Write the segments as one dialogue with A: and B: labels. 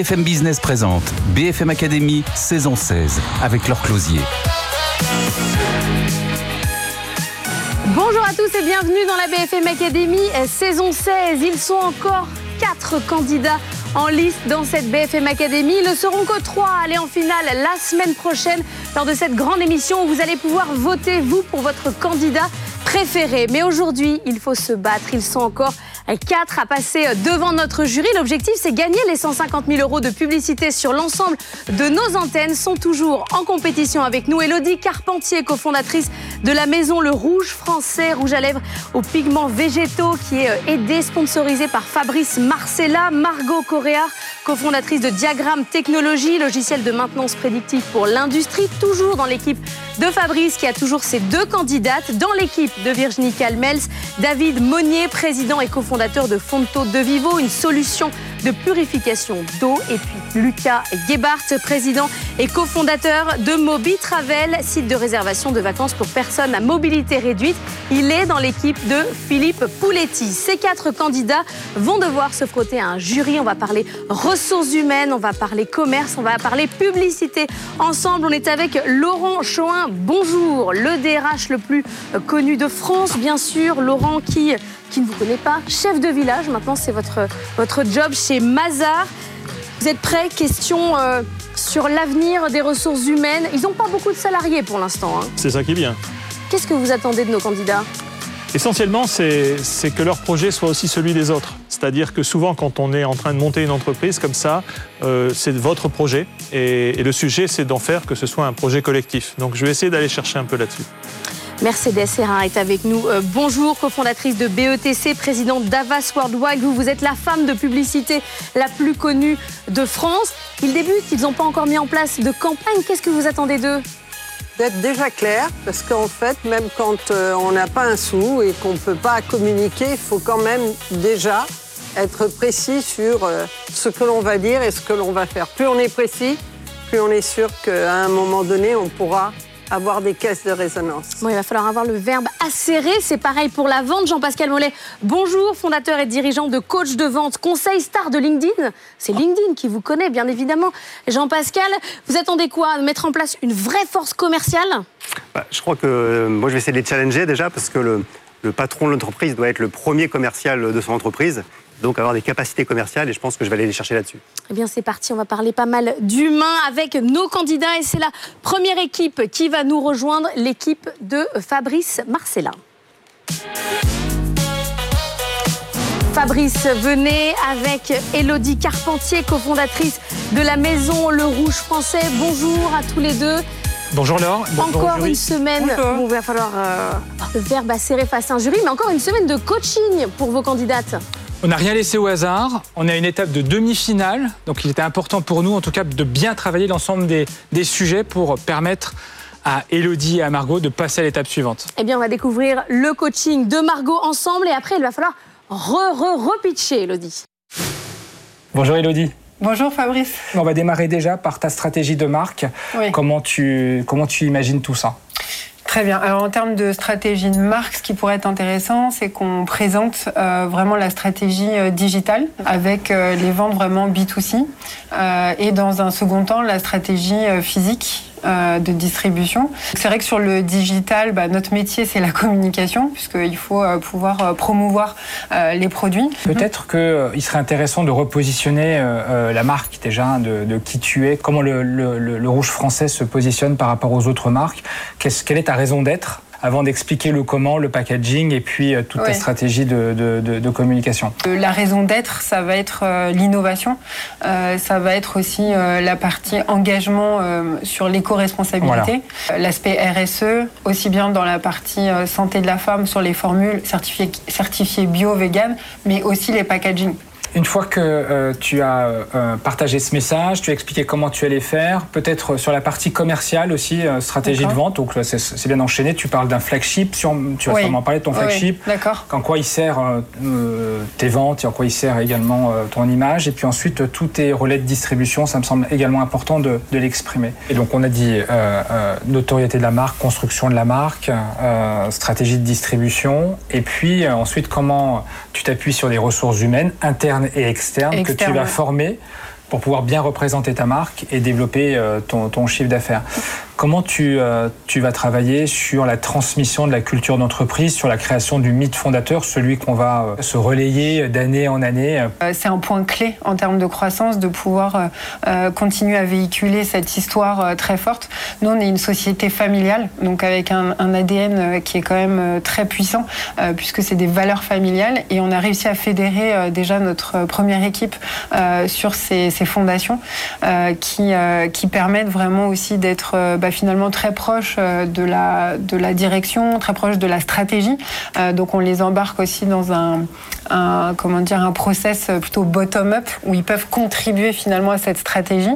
A: BFM Business présente BFM Academy saison 16 avec leur closier.
B: Bonjour à tous et bienvenue dans la BFM Academy saison 16. Ils sont encore quatre candidats en liste dans cette BFM Academy. Ils ne seront que trois à aller en finale la semaine prochaine lors de cette grande émission où vous allez pouvoir voter, vous, pour votre candidat préféré. Mais aujourd'hui, il faut se battre. Ils sont encore quatre à passer devant notre jury. L'objectif, c'est gagner les 150 000 euros de publicité sur l'ensemble de nos antennes. Sont toujours en compétition avec nous. Elodie Carpentier, cofondatrice de la maison Le Rouge français, rouge à lèvres aux pigments végétaux, qui est euh, aidé, sponsorisé par Fabrice Marcella. Margot Correa, cofondatrice de Diagramme Technologie, logiciel de maintenance prédictive pour l'industrie, toujours dans l'équipe de Fabrice, qui a toujours ses deux candidates. Dans l'équipe de Virginie Calmels, David Monnier, président et cofondateur de Fonto de Vivo, une solution de purification d'eau. Et puis Lucas Gebhardt, président et cofondateur de Mobi Travel, site de réservation de vacances pour personnes à mobilité réduite. Il est dans l'équipe de Philippe Pouletti. Ces quatre candidats vont devoir se frotter à un jury. On va parler ressources humaines, on va parler commerce, on va parler publicité. Ensemble, on est avec Laurent Choin. Bonjour, le DRH le plus connu de France, bien sûr. Laurent qui qui ne vous connaît pas, chef de village, maintenant c'est votre, votre job chez Mazar. Vous êtes prêts? Question euh, sur l'avenir des ressources humaines. Ils n'ont pas beaucoup de salariés pour l'instant. Hein.
C: C'est ça qui est bien.
B: Qu'est-ce que vous attendez de nos candidats?
C: Essentiellement, c'est que leur projet soit aussi celui des autres. C'est-à-dire que souvent, quand on est en train de monter une entreprise comme ça, euh, c'est votre projet. Et, et le sujet, c'est d'en faire que ce soit un projet collectif. Donc je vais essayer d'aller chercher un peu là-dessus.
B: Mercedes Serra est avec nous. Euh, bonjour, cofondatrice de BETC, présidente d'Avas Worldwide. Vous, vous êtes la femme de publicité la plus connue de France. Ils débutent, ils n'ont pas encore mis en place de campagne. Qu'est-ce que vous attendez d'eux?
D: D'être déjà clair, parce qu'en fait, même quand euh, on n'a pas un sou et qu'on ne peut pas communiquer, il faut quand même déjà être précis sur euh, ce que l'on va dire et ce que l'on va faire. Plus on est précis, plus on est sûr qu'à un moment donné, on pourra avoir des caisses de résonance.
B: Bon, il va falloir avoir le verbe acéré. C'est pareil pour la vente. Jean-Pascal Mollet, bonjour, fondateur et dirigeant de Coach de vente, conseil star de LinkedIn. C'est LinkedIn qui vous connaît, bien évidemment. Jean-Pascal, vous attendez quoi? Mettre en place une vraie force commerciale?
E: Bah, Je crois que euh, moi, je vais essayer de les challenger déjà parce que le, le patron de l'entreprise doit être le premier commercial de son entreprise donc avoir des capacités commerciales et je pense que je vais aller les chercher là-dessus.
B: Eh bien c'est parti, on va parler pas mal d'humains avec nos candidats et c'est la première équipe qui va nous rejoindre, l'équipe de Fabrice Marcella. Fabrice, venez avec Elodie Carpentier, cofondatrice de la maison Le Rouge Français. Bonjour à tous les deux.
C: Bonjour Laure.
B: Encore une semaine. il va falloir euh, le verbe serrer face à un jury, mais encore une semaine de coaching pour vos candidates.
F: On n'a rien laissé au hasard. On est à une étape de demi-finale. Donc il était important pour nous, en tout cas, de bien travailler l'ensemble des, sujets pour permettre à Elodie et à Margot de passer à l'étape suivante.
B: Eh bien, on va découvrir le coaching de Margot ensemble et après, il va falloir re-re-repitcher, Elodie.
F: Bonjour Elodie.
G: Bonjour Fabrice.
F: On va démarrer déjà par ta stratégie de marque. Comment, tu, comment tu imagines tout ça?
G: Très bien. Alors en termes de stratégie de marque, ce qui pourrait être intéressant, c'est qu'on présente euh, vraiment la stratégie euh, digitale avec euh, les ventes vraiment B2C et dans un second temps la stratégie physique de distribution. C'est vrai que sur le digital, bah, notre métier, c'est la communication, puisqu'il faut euh, pouvoir euh, promouvoir les produits.
F: Peut-être qu'il serait intéressant de repositionner la marque déjà, de, qui tu es, comment le, rouge français se positionne par rapport aux autres marques? quelle est ta raison d'être? Avant d'expliquer le comment, le packaging et puis euh, toute ta stratégie de, communication.
G: Euh, La raison d'être, ça va être euh, l'innovation, ça va être aussi la partie engagement sur l'éco-responsabilité, l'aspect RSE, aussi bien dans la partie santé de la femme sur les formules certifiées, certifiées bio-vegan, mais aussi les packaging.
F: Une fois que euh, tu as euh, partagé ce message, tu as expliqué comment tu allais faire, peut-être sur la partie commerciale aussi, euh, stratégie de vente, donc c'est bien enchaîné, tu parles d'un flagship, tu vas sûrement parler de ton flagship,
G: D'accord.
F: en quoi il sert tes ventes et en quoi il sert également ton image, et puis ensuite tous tes relais de distribution, ça me semble également important de, de l'exprimer. Et donc on a dit notoriété de la marque, construction de la marque, stratégie de distribution, et puis ensuite comment tu t'appuies sur des ressources humaines internes et externes que tu vas former pour pouvoir bien représenter ta marque et développer ton, ton chiffre d'affaires. Comment tu, euh, tu vas travailler sur la transmission de la culture d'entreprise, sur la création du mythe fondateur, celui qu'on va euh, se relayer d'année en année?
G: Euh, C'est un point clé en termes de croissance de pouvoir continuer à véhiculer cette histoire très forte. Nous, on est une société familiale, donc avec un, ADN qui est quand même très puissant, puisque c'est des valeurs familiales, et on a réussi à fédérer déjà notre première équipe sur ces, fondations qui, qui permettent vraiment aussi d'être bah, finalement très proche euh, de la, de la direction, très proche de la stratégie. Euh, donc on les embarque aussi dans un, comment dire, un process plutôt bottom-up où ils peuvent contribuer finalement à cette stratégie.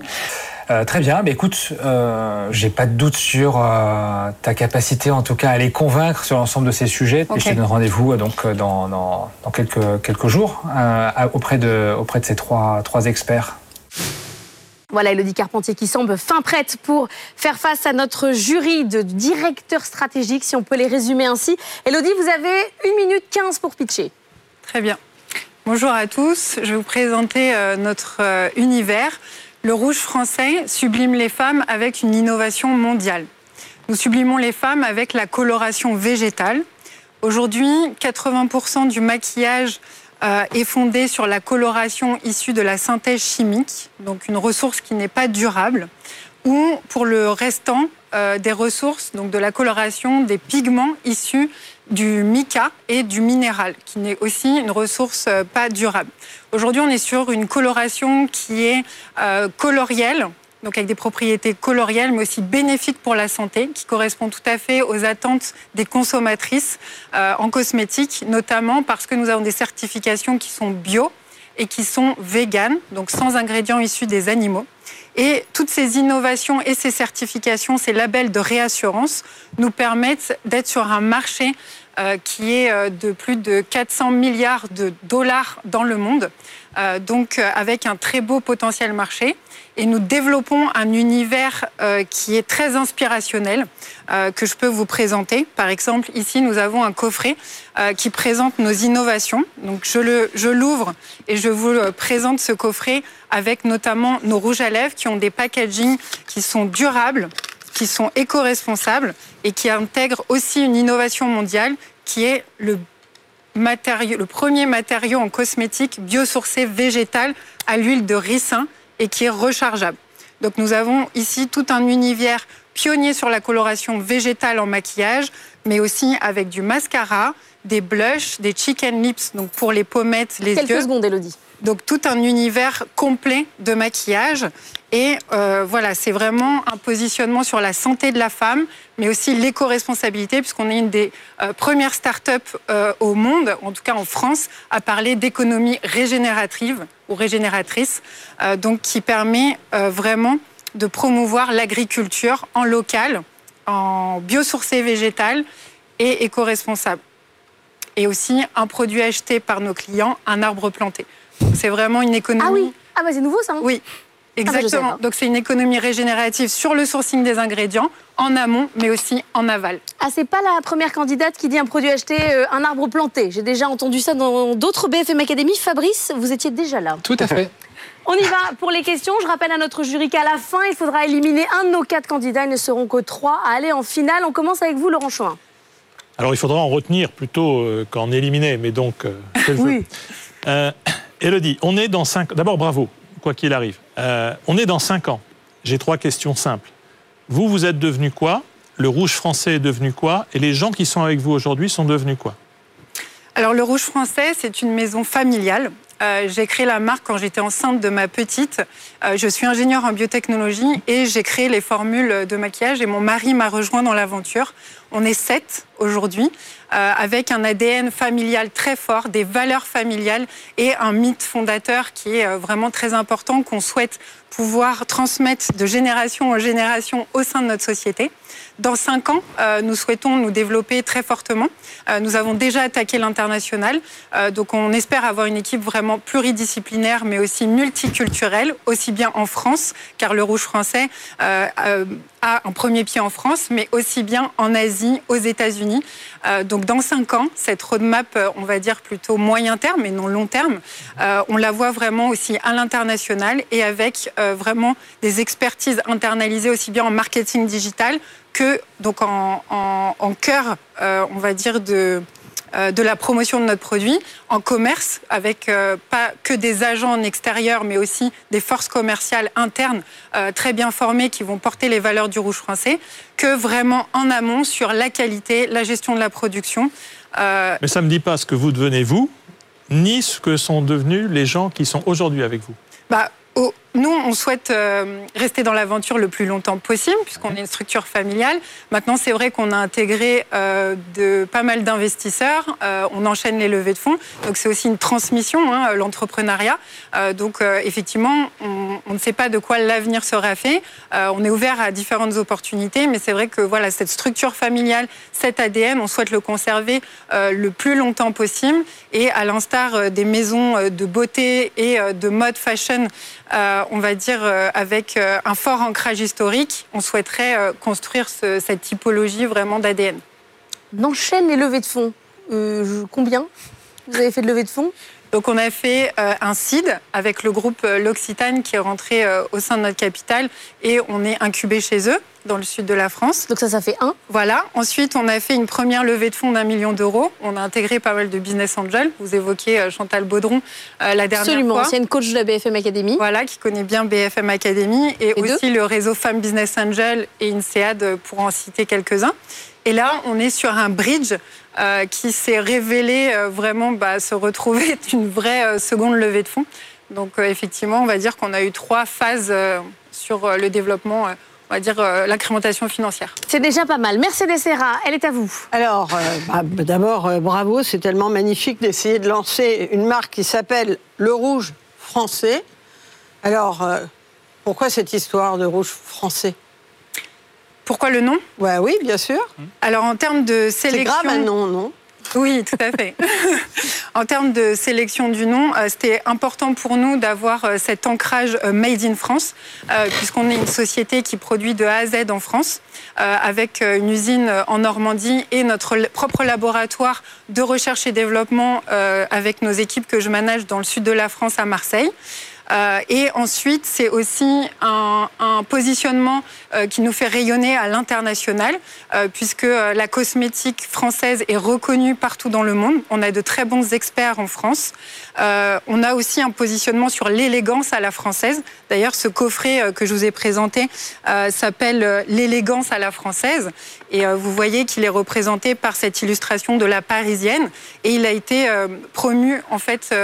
F: Euh, très bien, mais écoute, euh, j'ai pas de doute sur ta capacité en tout cas à les convaincre sur l'ensemble de ces sujets. Et je te donne rendez-vous donc dans, dans, dans, quelques, quelques jours auprès, de, auprès de ces trois, trois experts.
B: Voilà Elodie Carpentier qui semble fin prête pour faire face à notre jury de directeurs stratégiques, si on peut les résumer ainsi. Elodie, vous avez 1 minute 15 pour pitcher.
G: Très bien. Bonjour à tous. Je vais vous présenter euh, notre euh, univers. Le rouge français sublime les femmes avec une innovation mondiale. Nous sublimons les femmes avec la coloration végétale. Aujourd'hui, 80% du maquillage euh, est fondée sur la coloration issue de la synthèse chimique, donc une ressource qui n'est pas durable, ou pour le restant euh, des ressources, donc de la coloration des pigments issus du mica et du minéral, qui n'est aussi une ressource euh, pas durable. Aujourd'hui, on est sur une coloration qui est colorielle, donc avec des propriétés colorielles, mais aussi bénéfiques pour la santé, qui correspond tout à fait aux attentes des consommatrices euh, en cosmétique, notamment parce que nous avons des certifications qui sont bio et qui sont véganes, donc sans ingrédients issus des animaux. Et toutes ces innovations et ces certifications, ces labels de réassurance, nous permettent d'être sur un marché euh, qui est euh, de plus de 400 milliards de dollars dans le monde, donc avec un très beau potentiel marché et nous développons un univers euh, qui est très inspirationnel euh, que je peux vous présenter. Par exemple, ici, nous avons un coffret euh, qui présente nos innovations. Donc, je, le, je l'ouvre et je vous présente ce coffret avec notamment nos rouges à lèvres qui ont des packagings qui sont durables, qui sont éco-responsables et qui intègrent aussi une innovation mondiale qui est le matériau, le premier matériau en cosmétique biosourcé végétal à l'huile de ricin et qui est rechargeable. Donc nous avons ici tout un univers pionnier sur la coloration végétale en maquillage, mais aussi avec du mascara, des blushs, des chicken lips, donc pour les pommettes, les
B: yeux.
G: Quelques
B: secondes, Elodie.
G: Donc tout un univers complet de maquillage. Et euh, voilà, c'est vraiment un positionnement sur la santé de la femme, mais aussi l'éco-responsabilité, puisqu'on est une des euh, premières startups euh, au monde, en tout cas en France, à parler d'économie régénérative ou régénératrice, qui permet vraiment de promouvoir l'agriculture en local, en biosourcé végétal et éco-responsable. Et aussi un produit acheté par nos clients, un arbre planté. C'est vraiment une économie.
B: Ah oui, ah bah c'est nouveau ça. Hein
G: oui. Ah bah, Exactement. Donc c'est une économie régénérative sur le sourcing des ingrédients, en amont, mais aussi en aval.
B: Ah, c'est pas la première candidate qui dit un produit acheté, euh, un arbre planté. J'ai déjà entendu ça dans d'autres BFM Academy. Fabrice, vous étiez déjà là.
F: Tout à fait.
B: On y va pour les questions. Je rappelle à notre jury qu'à la fin, il faudra éliminer un de nos quatre candidats. Ils ne seront que trois à aller en finale. On commence avec vous, Laurent Chouin.
C: Alors, il faudra en retenir plutôt euh, qu'en éliminer, mais donc, euh,
B: oui.
C: Elodie, on est dans cinq. D'abord, bravo, quoi qu'il arrive. Euh, on est dans cinq ans. J'ai trois questions simples. Vous, vous êtes devenu quoi? Le rouge français est devenu quoi? Et les gens qui sont avec vous aujourd'hui sont devenus quoi?
G: Alors, le rouge français, c'est une maison familiale. Euh, j'ai créé la marque quand j'étais enceinte de ma petite. Euh, je suis ingénieure en biotechnologie et j'ai créé les formules de maquillage et mon mari m'a rejoint dans l'aventure. On est sept aujourd'hui, euh, avec un ADN familial très fort, des valeurs familiales et un mythe fondateur qui est euh, vraiment très important, qu'on souhaite pouvoir transmettre de génération en génération au sein de notre société. Dans cinq ans, euh, nous souhaitons nous développer très fortement. nous avons déjà attaqué l'international, donc on espère avoir une équipe vraiment pluridisciplinaire, mais aussi multiculturelle, aussi bien en France, car le Rouge français a un premier pied en France, mais aussi bien en Asie aux États-Unis. donc dans cinq ans, cette roadmap, on va dire plutôt moyen terme et non long terme, on la voit vraiment aussi à l'international et avec vraiment des expertises internalisées aussi bien en marketing digital que donc en, en cœur, on va dire, de, euh, de la promotion de notre produit en commerce, avec euh, pas que des agents en extérieur, mais aussi des forces commerciales internes euh, très bien formées qui vont porter les valeurs du rouge français, que vraiment en amont sur la qualité, la gestion de la production.
C: Mais ça ne me dit pas ce que vous devenez vous, ni ce que sont devenus les gens qui sont aujourd'hui avec vous.
G: Bah, nous, on souhaite euh, rester dans l'aventure le plus longtemps possible, puisqu'on est une structure familiale. Maintenant, c'est vrai qu'on a intégré euh, de pas mal d'investisseurs. Euh, on enchaîne les levées de fonds. Donc, c'est aussi une transmission, hein, l'entrepreneuriat. donc, effectivement, on, on, ne sait pas de quoi l'avenir sera fait. on est ouvert à différentes opportunités, mais c'est vrai que voilà, cette structure familiale, cet ADN, on souhaite le conserver le plus longtemps possible. Et à l'instar des maisons de beauté et de mode fashion, on va dire, euh, avec euh, un fort ancrage historique, on souhaiterait euh, construire cette typologie vraiment d'ADN.
B: On enchaîne les levées de fonds. combien vous avez fait de levées de fonds?
G: Donc on a fait un CID avec le groupe L'Occitane qui est rentré au sein de notre capitale et on est incubé chez eux dans le sud de la France.
B: Donc ça, ça fait un.
G: Voilà. Ensuite, on a fait une première levée de fonds d'un million d'euros. On a intégré pas mal de business angels. Vous évoquez euh, Chantal Baudron euh, la dernière
B: Absolument.
G: fois.
B: Absolument, une coach de la BFM Academy.
G: Voilà, qui connaît bien BFM Academy. Et, aussi le réseau Femmes Business Angel et INSEAD pour en citer quelques-uns. Et là, on est sur un bridge euh, qui s'est révélé vraiment bah, se retrouver une vraie seconde levée de fonds. Donc effectivement, on va dire qu'on a eu trois phases sur le développement on va dire, euh, l'incrémentation financière.
B: C'est déjà pas mal. Mercedes Serra, elle est à vous.
D: Alors, euh, bah, d'abord, euh, bravo, c'est tellement magnifique d'essayer de lancer une marque qui s'appelle Le Rouge français. Alors, pourquoi cette histoire de rouge français?
G: Pourquoi le nom?
D: Ouais, Oui, bien sûr.
G: Alors, en termes de sélection...
D: C'est grave un nom, non?
G: Oui, tout à fait. en termes de sélection du nom, euh, c'était important pour nous d'avoir euh, cet ancrage euh, Made in France, puisqu'on est une société qui produit de A à Z en France, avec une usine en Normandie et notre propre laboratoire de recherche et développement avec nos équipes que je manage dans le sud de la France à Marseille. Euh, et ensuite, c'est aussi un, positionnement euh, qui nous fait rayonner à l'international, euh, puisque la cosmétique française est reconnue partout dans le monde. On a de très bons experts en France. on a aussi un positionnement sur l'élégance à la française. D'ailleurs, ce coffret que je vous ai présenté s'appelle l'élégance à la française. Et vous voyez qu'il est représenté par cette illustration de la parisienne. Et il a été promu, en fait,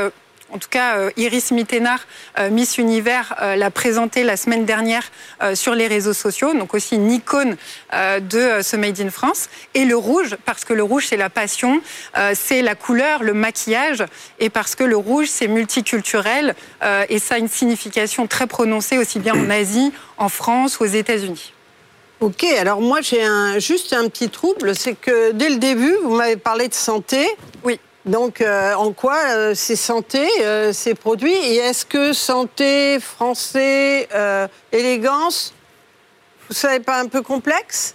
G: en tout cas, euh, Iris Mittenard, euh, Miss Univers, euh, l'a présenté la semaine dernière sur les réseaux sociaux, donc aussi une icône de ce Made in France. Et le rouge, parce que le rouge, c'est la passion, c'est la couleur, le maquillage, et parce que le rouge, c'est multiculturel, et ça a une signification très prononcée aussi bien en Asie, en France ou aux États-Unis.
D: Ok, alors moi j'ai juste un petit trouble, c'est que dès le début, vous m'avez parlé de santé.
G: Oui.
D: Donc, euh, en quoi euh, santé, euh, ces produits? Et est-ce que santé, français, élégance, vous savez pas un peu complexe?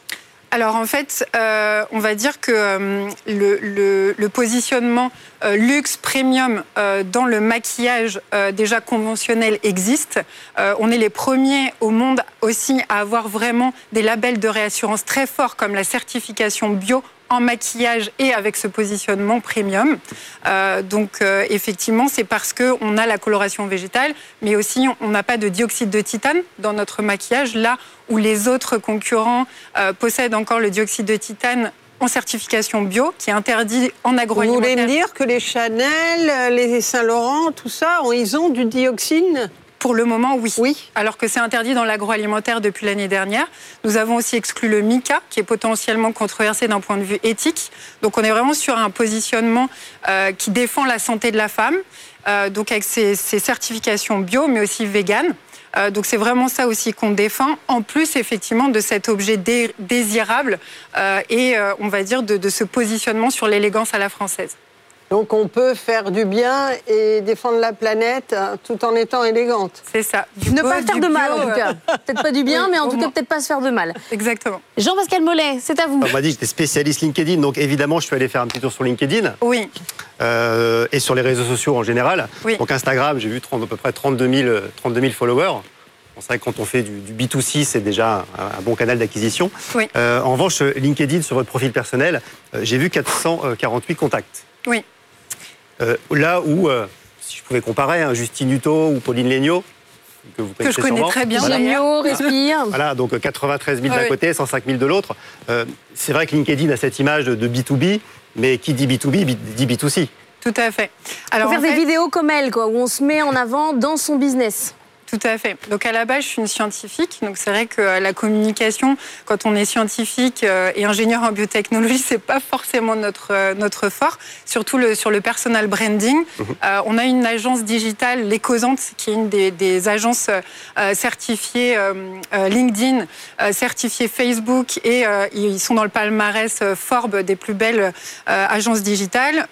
G: Alors en fait, on va dire que le, positionnement luxe, premium dans le maquillage déjà conventionnel existe. on est les premiers au monde aussi à avoir vraiment des labels de réassurance très forts comme la certification bio en maquillage et avec ce positionnement premium. Euh, donc euh, effectivement, c'est parce qu'on a la coloration végétale, mais aussi on n'a pas de dioxyde de titane dans notre maquillage, là où les autres concurrents euh, possèdent encore le dioxyde de titane en certification bio, qui est interdit en agroalimentaire.
D: Vous voulez me dire que les Chanel, les Saint-Laurent, tout ça, ils ont du dioxyde
G: pour le moment, oui. oui. Alors que c'est interdit dans l'agroalimentaire depuis l'année dernière. Nous avons aussi exclu le MICA, qui est potentiellement controversé d'un point de vue éthique. Donc on est vraiment sur un positionnement euh, qui défend la santé de la femme, euh, donc avec ses, certifications bio, mais aussi vegan. Euh, donc c'est vraiment ça aussi qu'on défend, en plus effectivement de cet objet désirable et on va dire de ce positionnement sur l'élégance à la française.
D: Donc on peut faire du bien et défendre la planète euh, tout en étant élégante.
G: C'est ça. Du
B: ne
G: beau,
B: pas faire
G: du
B: de mal,
G: bio,
B: en tout
G: euh,
B: cas. Peut-être pas du bien,
G: Oui,
B: mais en tout cas, peut-être pas se faire de mal.
G: Exactement.
B: Jean-Pascal Mollet, c'est à vous.
E: On m'a dit que j'étais spécialiste LinkedIn, donc évidemment, je suis allé faire un petit tour sur LinkedIn
G: Oui.
E: euh, et sur les réseaux sociaux en général.
G: Oui.
E: Donc Instagram, j'ai vu 30 à peu près 32 000, euh, 32 000 followers. Bon, C'est vrai que quand on fait du, du B2C, c'est déjà un, un bon canal d'acquisition.
G: Oui.
E: Euh, en revanche, LinkedIn, sur votre profil personnel, euh, j'ai vu 448 contacts.
G: Oui.
E: Euh, là où, euh, si je pouvais comparer, hein, Justine Hutto ou Pauline Legnaud, que vous
G: Que
E: connaissez
G: je connais
E: sûrement,
G: très bien.
E: voilà.
B: Géniaux, respire.
E: Voilà, donc euh, 93 000 d'un
G: oui.
E: côté, 105 000 de l'autre. Euh, c'est vrai que LinkedIn a cette image de, de B2B, mais qui dit B2B bi- dit B2C.
G: Tout à fait.
B: Faut
G: Alors,
B: faire
G: en
B: des vidéos comme elle, quoi, où on se met en avant dans son business.
G: Tout à fait. Donc à la base, je suis une scientifique. Donc c'est vrai que euh, la communication, quand on est scientifique euh, et ingénieur en biotechnologie, c'est pas forcément notre euh, notre fort. Surtout le, sur le personal branding. Euh, on a une agence digitale, l'Ecosante, qui est une des, des agences euh, certifiées euh, LinkedIn, certifiées Facebook, et ils sont dans le palmarès Forbes des plus belles agences digitales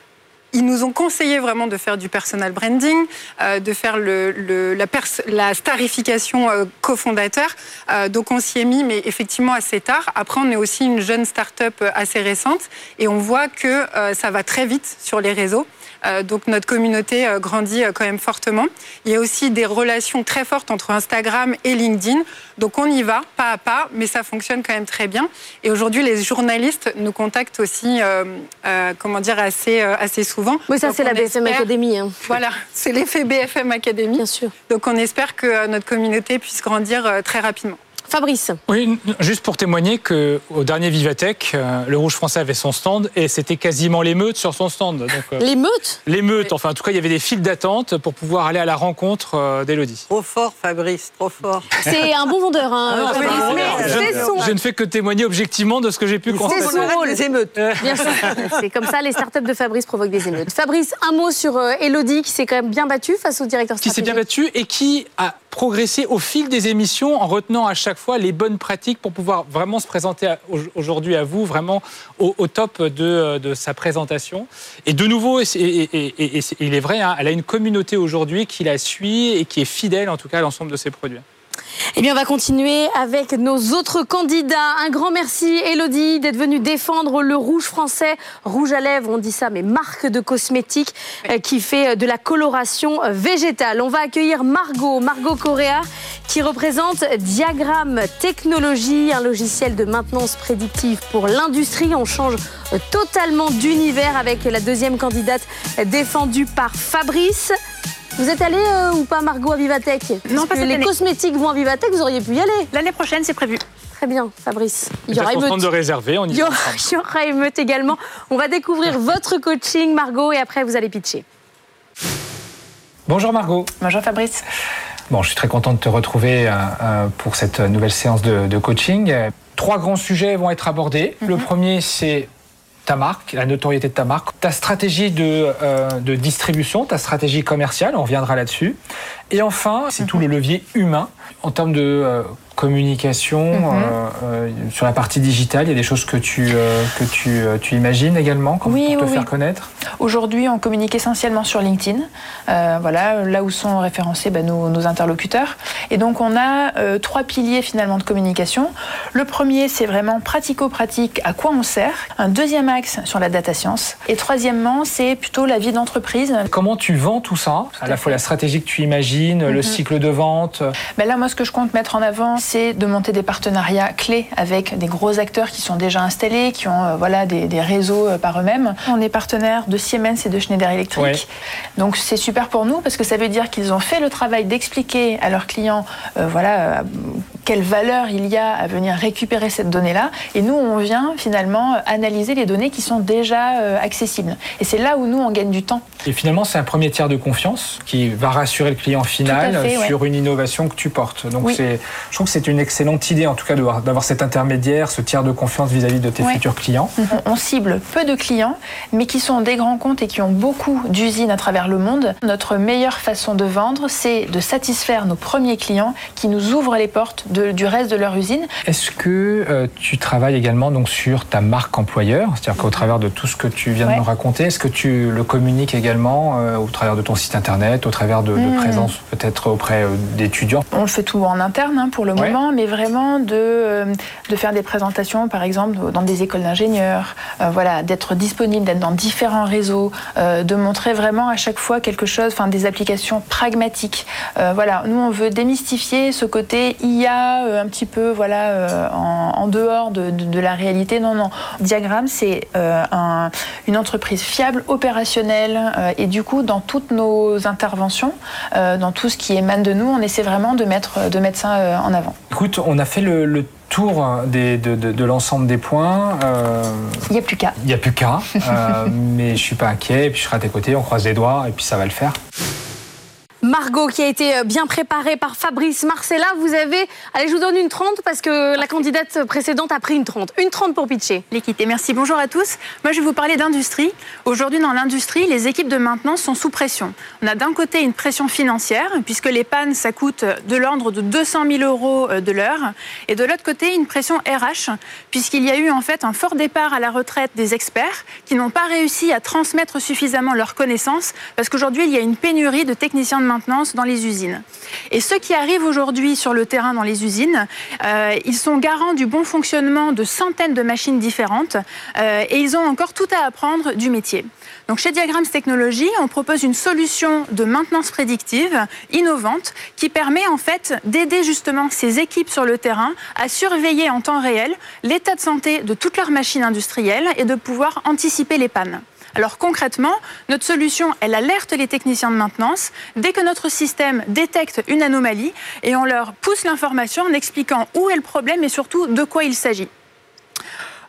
G: ils nous ont conseillé vraiment de faire du personal branding, euh, de faire le, le- la, la starification euh, cofondateur. Euh, donc on s'y est mis, mais effectivement assez tard. Après, on est aussi une jeune start-up euh, assez récente et on voit que euh, ça va très vite sur les réseaux. Euh, donc notre communauté euh, grandit euh, quand même fortement. Il y a aussi des relations très fortes entre Instagram et LinkedIn. Donc on y va pas à pas, mais ça fonctionne quand même très bien. Et aujourd'hui, les journalistes nous contactent aussi, euh, euh, comment dire, assez, euh, assez souvent.
B: Oui, ça, c'est la BFM
G: espère-
B: Academy, hein,
G: Voilà, c'est l'effet BFM Academy.
B: bien sûr.
G: Donc on espère que notre communauté puisse grandir très rapidement.
B: Fabrice,
F: Oui, juste pour témoigner que au dernier Vivatech, euh, le Rouge Français avait son stand et c'était quasiment l'émeute sur son stand. Donc euh,
B: l'émeute
F: l'émeute, enfin en tout cas il y avait des files d'attente pour pouvoir aller à la rencontre euh, d'Elodie.
D: Trop fort, Fabrice, trop fort.
B: C'est un bon vendeur, hein,
D: Ah,
B: Fabrice, mais son,
F: Je ne fais que témoigner objectivement de ce que j'ai pu
D: faut
B: C'est
F: constater.
B: son rôle.
D: les émeutes.
B: Bien sûr, c'est comme ça, les startups de Fabrice provoquent des émeutes. Fabrice, un mot sur Elodie qui s'est quand même bien battue face au directeur
F: qui s'est
B: stratégique.
F: bien battu et qui a progressé au fil des émissions en retenant à chaque fois les bonnes pratiques pour pouvoir vraiment se présenter aujourd'hui à vous, vraiment au, top de, sa présentation. Et de nouveau, il est vrai, hein, elle a une communauté aujourd'hui qui la suit et qui est fidèle en tout cas à l'ensemble de ses produits.
B: Eh bien, on va continuer avec nos autres candidats. Un grand merci, Elodie, d'être venue défendre le rouge français. Rouge à lèvres, on dit ça, mais marque de cosmétiques euh, qui fait euh, de la coloration euh, végétale. On va accueillir Margot, Margot Correa, qui représente Diagramme Technologie, un logiciel de maintenance prédictive pour l'industrie. On change totalement d'univers avec la deuxième candidate défendue par Fabrice. Vous êtes allé euh, ou pas, Margot, à Vivatech?
H: Non,
B: Parce
H: pas
B: que
H: cette
B: Les
H: année.
B: cosmétiques vont à Vivatech, vous auriez pu y aller.
H: L'année prochaine, c'est prévu.
B: Très bien, Fabrice. Il y aura émeute.
F: de on y
B: Il y
F: va
B: aura,
F: ensemble.
B: il y aura émeute également. On va découvrir votre coaching, Margot, et après, vous allez pitcher.
F: Bonjour Margot.
H: Bonjour Fabrice.
F: Bon, je suis très content de te retrouver euh, euh, pour cette nouvelle séance de, de coaching. Euh, Trois grands sujets vont être abordés. Le premier, c'est ta marque, la notoriété de ta marque, ta stratégie de, euh, de distribution, ta stratégie commerciale, on reviendra là-dessus. Et enfin, c'est tout le levier humain en termes de euh, communication euh, euh, sur la partie digitale. Il y a des choses que tu, euh, que tu, tu imagines également comme
H: Oui,
F: pour te
H: oui,
F: faire
H: oui.
F: connaître?
H: Aujourd'hui, on communique essentiellement sur LinkedIn. Voilà, là où sont référencés bah, nos, nos interlocuteurs. Et donc, on a trois piliers finalement de communication. Le premier, c'est vraiment pratico-pratique, à quoi on sert. Un deuxième axe sur la data science. Et troisièmement, c'est plutôt la vie d'entreprise.
F: Comment tu vends tout ça? À la fois la stratégie que tu imagines, le cycle de vente.
H: Ben là, moi, ce que je compte mettre en avant, c'est de monter des partenariats clés avec des gros acteurs qui sont déjà installés, qui ont euh, voilà, des, des réseaux euh, par eux-mêmes. On est partenaire de Siemens et de Schneider Electric.
F: Ouais.
H: Donc, c'est super pour nous parce que ça veut dire qu'ils ont fait le travail d'expliquer à leurs clients euh, voilà, quelle valeur il y a à venir récupérer cette donnée-là. Et nous, on vient finalement analyser les données qui sont déjà accessibles. Et c'est là où nous, on gagne du temps.
F: Et finalement, c'est un premier tiers de confiance qui va rassurer le client final
H: ouais.
F: sur une innovation que tu portes. Donc,
H: Oui.
F: c'est, je trouve que c'est une excellente idée, en tout cas, de voir- d'avoir cet intermédiaire, ce tiers de confiance vis-à-vis de tes futurs clients.
H: On, cible peu de clients, mais qui sont des grands comptes et qui ont beaucoup d'usines à travers le monde. Notre meilleure façon de vendre, c'est de satisfaire nos premiers clients qui nous ouvrent les portes du reste de leur usine.
F: Est-ce que euh, tu travailles également donc sur ta marque employeur, c'est-à-dire qu'au travers de tout ce que tu viens de nous raconter, est-ce que tu le communiques également euh, au travers de ton site internet, au travers de, hmm. présence peut-être auprès d'étudiants?
H: On le fait tout en interne hein, pour le moment, mais vraiment de, de faire des présentations, par exemple dans des écoles d'ingénieurs, voilà, d'être disponible, d'être dans différents réseaux, de montrer vraiment à chaque fois quelque chose, enfin des applications pragmatiques. voilà, nous on veut démystifier ce côté IA euh, un petit peu voilà, euh, en, dehors de, la réalité. Non, non. Diagramme, c'est euh, une entreprise fiable, opérationnelle, et du coup, dans toutes nos interventions, dans tout ce qui émane de nous, on essaie vraiment de mettre, de mettre ça en avant.
F: Écoute, on a fait le, tour des, de, l'ensemble des points.
H: Il n'y a plus qu'à.
F: Il n'y a plus qu'à. mais je ne suis pas inquiet. Et puis je serai à tes côtés. On croise les doigts et puis ça va le faire.
B: Margot qui a été euh, bien préparée par Fabrice Marcella. Vous avez, allez, je vous donne une 30 parce que la candidate précédente a pris une 30. Une 30 pour pitcher.
I: L'équité, merci. Bonjour à tous. Moi, je vais vous parler d'industrie. Aujourd'hui, dans l'industrie, les équipes de maintenance sont sous pression. On a d'un côté une pression financière, puisque les pannes, ça coûte de l'ordre de 200 000 euros euh, de l'heure. Et de l'autre côté, une pression RH, puisqu'il y a eu en fait un fort départ à la retraite des experts qui n'ont pas réussi à transmettre suffisamment leurs connaissances, parce qu'aujourd'hui, il y a une pénurie de techniciens de maintenance dans les usines. Et ceux qui arrivent aujourd'hui sur le terrain dans les usines, euh, ils sont garants du bon fonctionnement de centaines de machines différentes euh, et ils ont encore tout à apprendre du métier. Donc chez Diagrams Technologies, on propose une solution de maintenance prédictive innovante qui permet en fait d'aider justement ces équipes sur le terrain à surveiller en temps réel l'état de santé de toutes leurs machines industrielles et de pouvoir anticiper les pannes. Alors concrètement, notre solution, elle alerte les techniciens de maintenance dès que notre système détecte une anomalie et on leur pousse l'information en expliquant où est le problème et surtout de quoi il s'agit.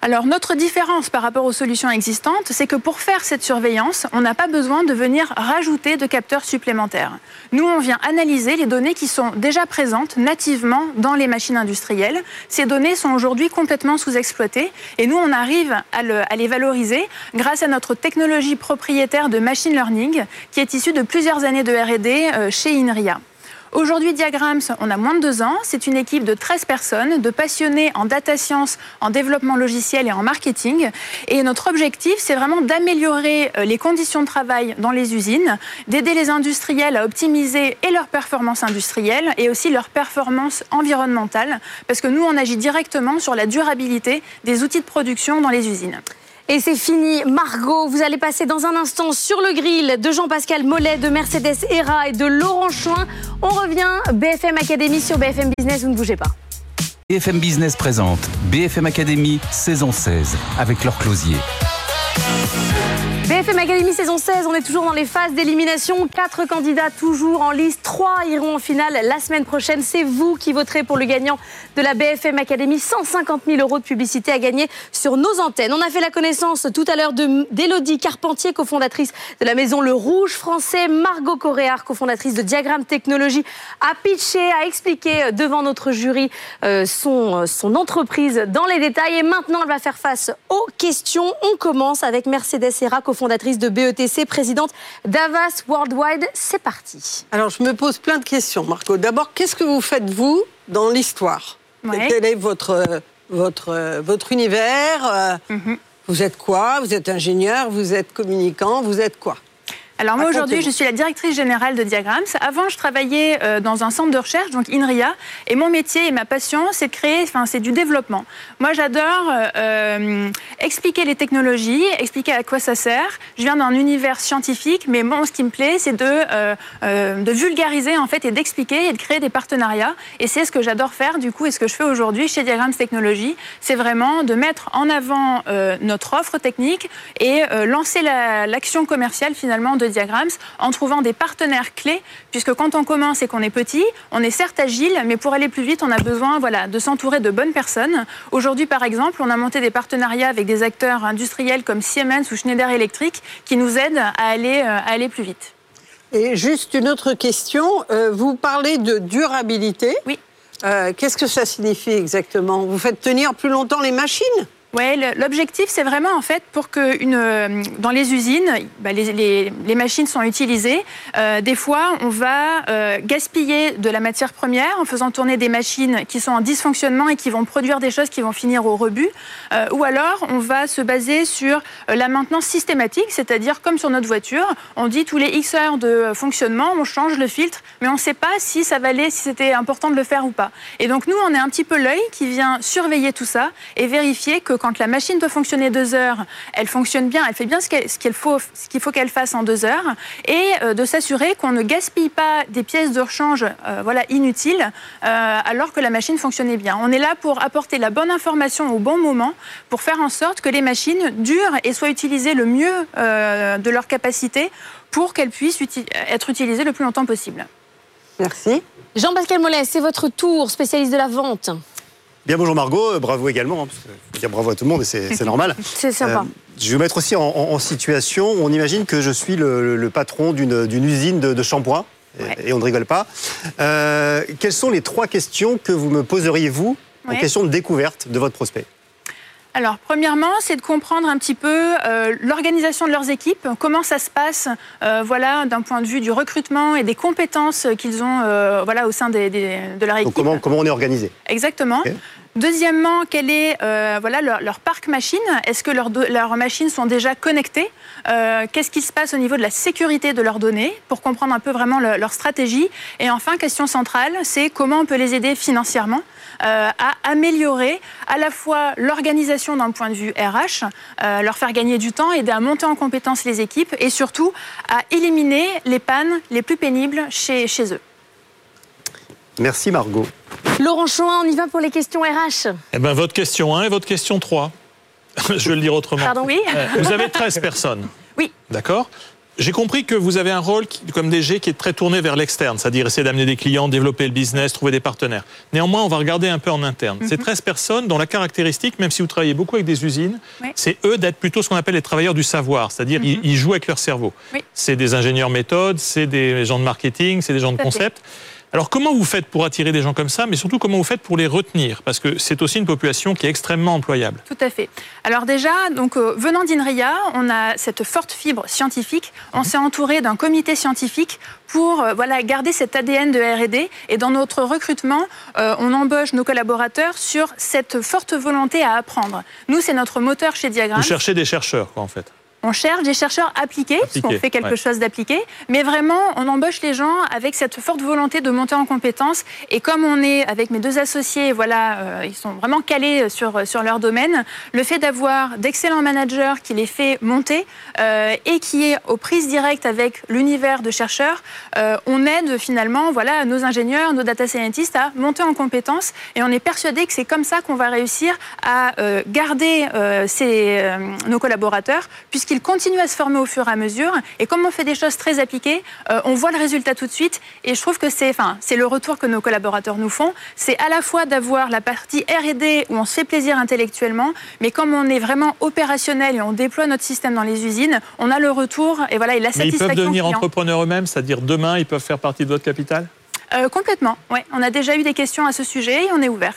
I: Alors notre différence par rapport aux solutions existantes, c'est que pour faire cette surveillance, on n'a pas besoin de venir rajouter de capteurs supplémentaires. Nous, on vient analyser les données qui sont déjà présentes nativement dans les machines industrielles. Ces données sont aujourd'hui complètement sous-exploitées et nous, on arrive à, les valoriser grâce à notre technologie propriétaire de machine learning qui est issue de plusieurs années de R&D euh, chez INRIA. Aujourd'hui, Diagrams, on a moins de deux ans. C'est une équipe de 13 personnes, de passionnés en data science, en développement logiciel et en marketing. Et notre objectif, c'est vraiment d'améliorer euh, les conditions de travail dans les usines, d'aider les industriels à optimiser et leur performance industrielle et aussi leur performance environnementale, parce que nous, on agit directement sur la durabilité des outils de production dans les usines.
B: Et c'est fini. Margot, vous allez passer dans un instant sur le grill de Jean-Pascal Mollet, de Mercedes Hera et de Laurent Chouin. On revient BFM Academy sur BFM Business, vous ne bougez pas.
A: BFM Business présente BFM Academy saison 16 avec leur closier.
B: BFM Academy saison 16, on est toujours dans les phases d'élimination. Quatre candidats toujours en liste, trois iront en finale la semaine prochaine. C'est vous qui voterez pour le gagnant de la BFM Academy. 150 000 euros de publicité à gagner sur nos antennes. On a fait la connaissance tout à l'heure d'Élodie Carpentier, cofondatrice de la maison Le Rouge français. Margot Coréard, cofondatrice de Diagramme Technologie, a pitché, a expliqué devant notre jury euh, son, son entreprise dans les détails. Et maintenant, elle va faire face aux questions. On commence avec Mercedes Serra, fondatrice de BETC, présidente d'Avas Worldwide. C'est parti.
D: Alors, je me pose plein de questions, Marco. D'abord, qu'est-ce que vous faites, vous, dans l'histoire? Quel est votre, votre, votre univers? Mhm. Vous êtes quoi? Vous êtes ingénieur? Vous êtes communicant? Vous êtes quoi?
I: Alors moi aujourd'hui, je suis la directrice générale de Diagrams. Avant, je travaillais euh, dans un centre de recherche, donc INRIA, et mon métier et ma passion, c'est de créer, enfin c'est du développement. Moi, j'adore euh, euh, expliquer les technologies, expliquer à quoi ça sert. Je viens d'un univers scientifique, mais moi, ce qui me plaît, c'est de de vulgariser en fait et d'expliquer et de créer des partenariats. Et c'est ce que j'adore faire du coup, et ce que je fais aujourd'hui chez Diagrams Technologies, c'est vraiment de mettre en avant notre offre technique et lancer l'action commerciale finalement de Diagrams en trouvant des partenaires clés, puisque quand on commence et qu'on est petit, on est certes agile, mais pour aller plus vite, on a besoin voilà, de s'entourer de bonnes personnes. Aujourd'hui, par exemple, on a monté des partenariats avec des acteurs industriels comme Siemens ou Schneider Electric qui nous aident à aller, euh, à aller plus vite.
D: Et juste une autre question, euh, vous parlez de durabilité.
I: Oui.
D: Euh, qu'est-ce que ça signifie exactement? Vous faites tenir plus longtemps les machines?
I: Ouais, l'objectif, c'est vraiment en fait pour que euh, dans les usines, bah, les, machines sont utilisées. Euh, des fois, on va euh, gaspiller de la matière première en faisant tourner des machines qui sont en dysfonctionnement et qui vont produire des choses qui vont finir au rebut. Ou alors, on va se baser sur la maintenance systématique, c'est-à-dire comme sur notre voiture, on dit tous les X heures de fonctionnement, on change le filtre, mais on ne sait pas si ça valait, si c'était important de le faire ou pas. Et donc nous, on est un petit peu l'œil qui vient surveiller tout ça et vérifier que quand la machine peut fonctionner deux heures, elle fonctionne bien, elle fait bien ce qu'il faut, ce qu'il faut qu'elle fasse en deux heures, et euh, de s'assurer qu'on ne gaspille pas des pièces de rechange euh, voilà, inutiles euh, alors que la machine fonctionnait bien. On est là pour apporter la bonne information au bon moment, pour faire en sorte que les machines durent et soient utilisées le mieux euh, de leur capacité pour qu'elles puissent uti être utilisées le plus longtemps possible.
D: Merci.
B: Jean-Pascal Mollet, c'est votre tour, spécialiste de la vente.
E: Bien, bonjour Margot, euh, bravo également, hein, parce que faut dire bravo à tout le monde et c'est normal.
B: C'est sympa.
E: Euh, je vais mettre aussi en, en- en situation, on imagine que je suis le, patron d'une usine de, de shampoing, et- on ne rigole pas. Euh, quelles sont les trois questions que vous me poseriez, vous, en
I: Ouais.
E: question de découverte de votre prospect?
I: Alors, premièrement, c'est de comprendre un petit peu euh, l'organisation de leurs équipes, comment ça se passe, euh, voilà, d'un point de vue du recrutement et des compétences qu'ils ont, euh, voilà, au sein des- des- de leur équipe.
E: Donc comment, comment on est organisé?
I: Exactement. Deuxièmement, quel est euh, voilà, leur, parc machine? Est-ce que leurs machines sont déjà connectées? Euh, Qu'est-ce qui se passe au niveau de la sécurité de leurs données pour comprendre un peu vraiment le- leur stratégie? Et enfin, question centrale, c'est comment on peut les aider financièrement euh, à améliorer à la fois l'organisation d'un point de vue RH, leur faire gagner du temps, aider à monter en compétence les équipes et surtout à éliminer les pannes les plus pénibles chez, chez eux.
E: Merci Margot.
B: Laurent Chouin, on y va pour les questions RH.
C: Eh ben, votre question 1 et votre question 3. Je vais le dire autrement.
I: Pardon, oui
C: Euh, Vous avez 13 personnes.
I: Oui.
C: D'accord J'ai compris que vous avez un rôle qui- comme DG qui est très tourné vers l'externe, c'est-à-dire essayer d'amener des clients, développer le business, trouver des partenaires. Néanmoins, on va regarder un peu en interne. Ces 13 personnes dont la caractéristique, même si vous travaillez beaucoup avec des usines,
I: Oui.
C: c'est eux d'être plutôt ce qu'on appelle les travailleurs du savoir, c'est-à-dire ils, ils jouent avec leur cerveau.
I: Oui.
C: C'est des ingénieurs méthodes, c'est des gens de marketing, c'est des gens de
I: fait.
C: Alors comment vous faites pour attirer des gens comme ça, mais surtout comment vous faites pour les retenir? Parce que c'est aussi une population qui est extrêmement employable.
I: Tout à fait. Alors déjà, donc euh, venant d'INRIA, on a cette forte fibre scientifique. On s'est entouré d'un comité scientifique pour euh, voilà garder cet ADN de R&D. Et dans notre recrutement, euh, on embauche nos collaborateurs sur cette forte volonté à apprendre. Nous, c'est notre moteur chez Diagram.
C: Vous cherchez des chercheurs, quoi, en fait.
I: On cherche des chercheurs appliqués, parce qu'on fait quelque
C: ouais.
I: chose d'appliqué, mais vraiment, on embauche les gens avec cette forte volonté de monter en compétences. Et comme on est avec mes deux associés, voilà, euh, ils sont vraiment calés sur, sur leur domaine, le fait d'avoir d'excellents managers qui les fait monter euh, et qui est aux prises directes avec l'univers de chercheurs, euh, on aide finalement voilà, nos ingénieurs, nos data scientists à monter en compétences. Et on est persuadé que c'est comme ça qu'on va réussir à garder ces, nos collaborateurs, puisqu'ils continuent à se former au fur et à mesure. Et comme on fait des choses très appliquées, euh, on voit le résultat tout de suite. Et je trouve que c'est enfin, c'est le retour que nos collaborateurs nous font. C'est à la fois d'avoir la partie R&D où on se fait plaisir intellectuellement, mais comme on est vraiment opérationnel et on déploie notre système dans les usines, on a le retour et voilà et la
C: Mais ils
I: satisfaction
C: peuvent devenir
I: client.
C: entrepreneurs eux-mêmes, c'est-à-dire demain, ils peuvent faire partie de votre capital?
I: Euh, complètement. Ouais, on a déjà eu des questions à ce sujet et on est ouvert.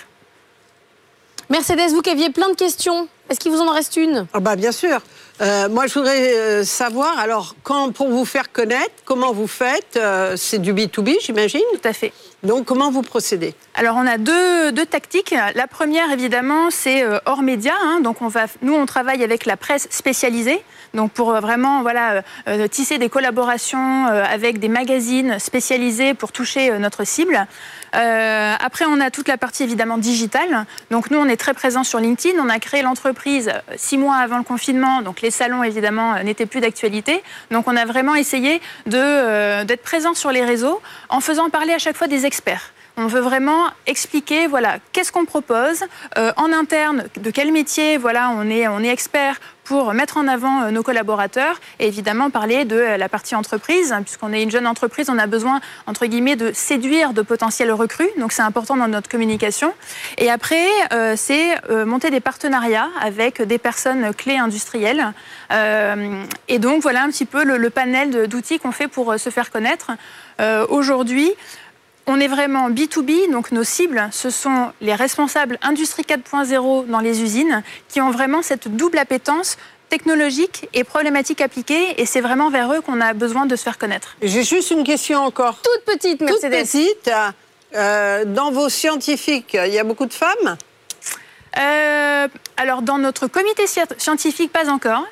B: Mercedes, vous qui aviez plein de questions, est-ce qu'il vous en reste une?
D: Ah bah bien sûr. Euh, moi, je voudrais euh, savoir, alors, quand, pour vous faire connaître, comment vous faites euh, C'est du B2B, j'imagine?
I: Tout à fait.
D: Donc, comment vous procédez?
I: Alors on a deux, deux tactiques. La première évidemment c'est euh, hors média. hein. donc on va, nous on travaille avec la presse spécialisée. Donc pour euh, vraiment voilà euh, tisser des collaborations avec des magazines spécialisés pour toucher notre cible. Après on a toute la partie évidemment digitale. Donc nous on est très présent sur LinkedIn. On a créé l'entreprise six mois avant le confinement. Donc les salons évidemment n'étaient plus d'actualité. Donc on a vraiment essayé d'être présent sur les réseaux en faisant parler à chaque fois des experts. On veut vraiment expliquer, voilà, qu'est-ce qu'on propose euh, en interne, de quel métier, voilà, on est, expert pour mettre en avant euh, nos collaborateurs et évidemment parler de euh, la partie entreprise, hein, puisqu'on est une jeune entreprise, on a besoin entre guillemets de séduire de potentiels recrues, donc c'est important dans notre communication. Et après, c'est monter des partenariats avec des personnes clés industrielles. Et donc voilà un petit peu le, panel d'outils qu'on fait pour se faire connaître. Aujourd'hui, on est vraiment B2B, donc nos cibles, ce sont les responsables Industrie 4.0 dans les usines qui ont vraiment cette double appétence technologique et problématique appliquée, et c'est vraiment vers eux qu'on a besoin de se faire connaître.
D: J'ai juste une question encore.
B: Toute petite, Mercedes.
D: Toute petite. Euh, dans vos scientifiques, il y a beaucoup de femmes?
I: Euh, Alors, dans notre comité scientifique, pas encore.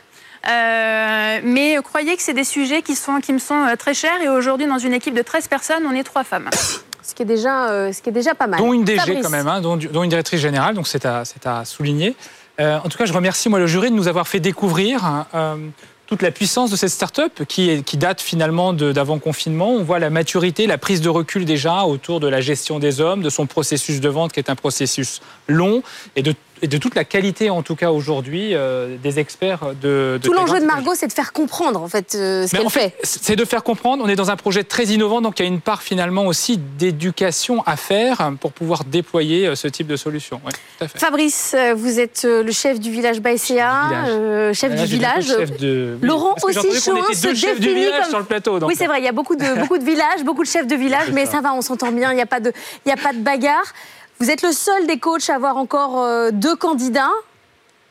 I: Euh, mais croyez que c'est des sujets qui, sont, qui me sont très chers. Et aujourd'hui, dans une équipe de 13 personnes, on est trois femmes.
B: Ce qui est déjà, ce qui est déjà pas mal.
F: Dont une DG quand même, hein, dont, dont, une directrice générale, donc c'est à, à, souligner. Euh, en tout cas, je remercie moi le jury de nous avoir fait découvrir euh, toute la puissance de cette start-up qui, qui date finalement d'avant confinement. On voit la maturité, la prise de recul déjà autour de la gestion des hommes, de son processus de vente qui est un processus long et de et de toute la qualité, en tout cas aujourd'hui, euh, des experts de.
B: Tout l'enjeu de Margot, c'est de faire comprendre en fait euh, ce qu'elle fait.
F: C'est de faire comprendre. On est dans un projet très innovant, donc il y a une part finalement aussi d'éducation à faire pour pouvoir déployer euh, ce type de solution.
B: Fabrice, vous êtes le chef du village Baïséa, chef du village. Chef de... Laurent aussi se définit comme.
F: Sur le plateau,
B: Oui, c'est vrai. Il y a beaucoup de beaucoup de villages, beaucoup de chefs de village, mais ça va, on s'entend bien. Il n'y a pas de il y a pas de bagarre. Vous êtes le seul des coachs à avoir encore euh, deux candidats.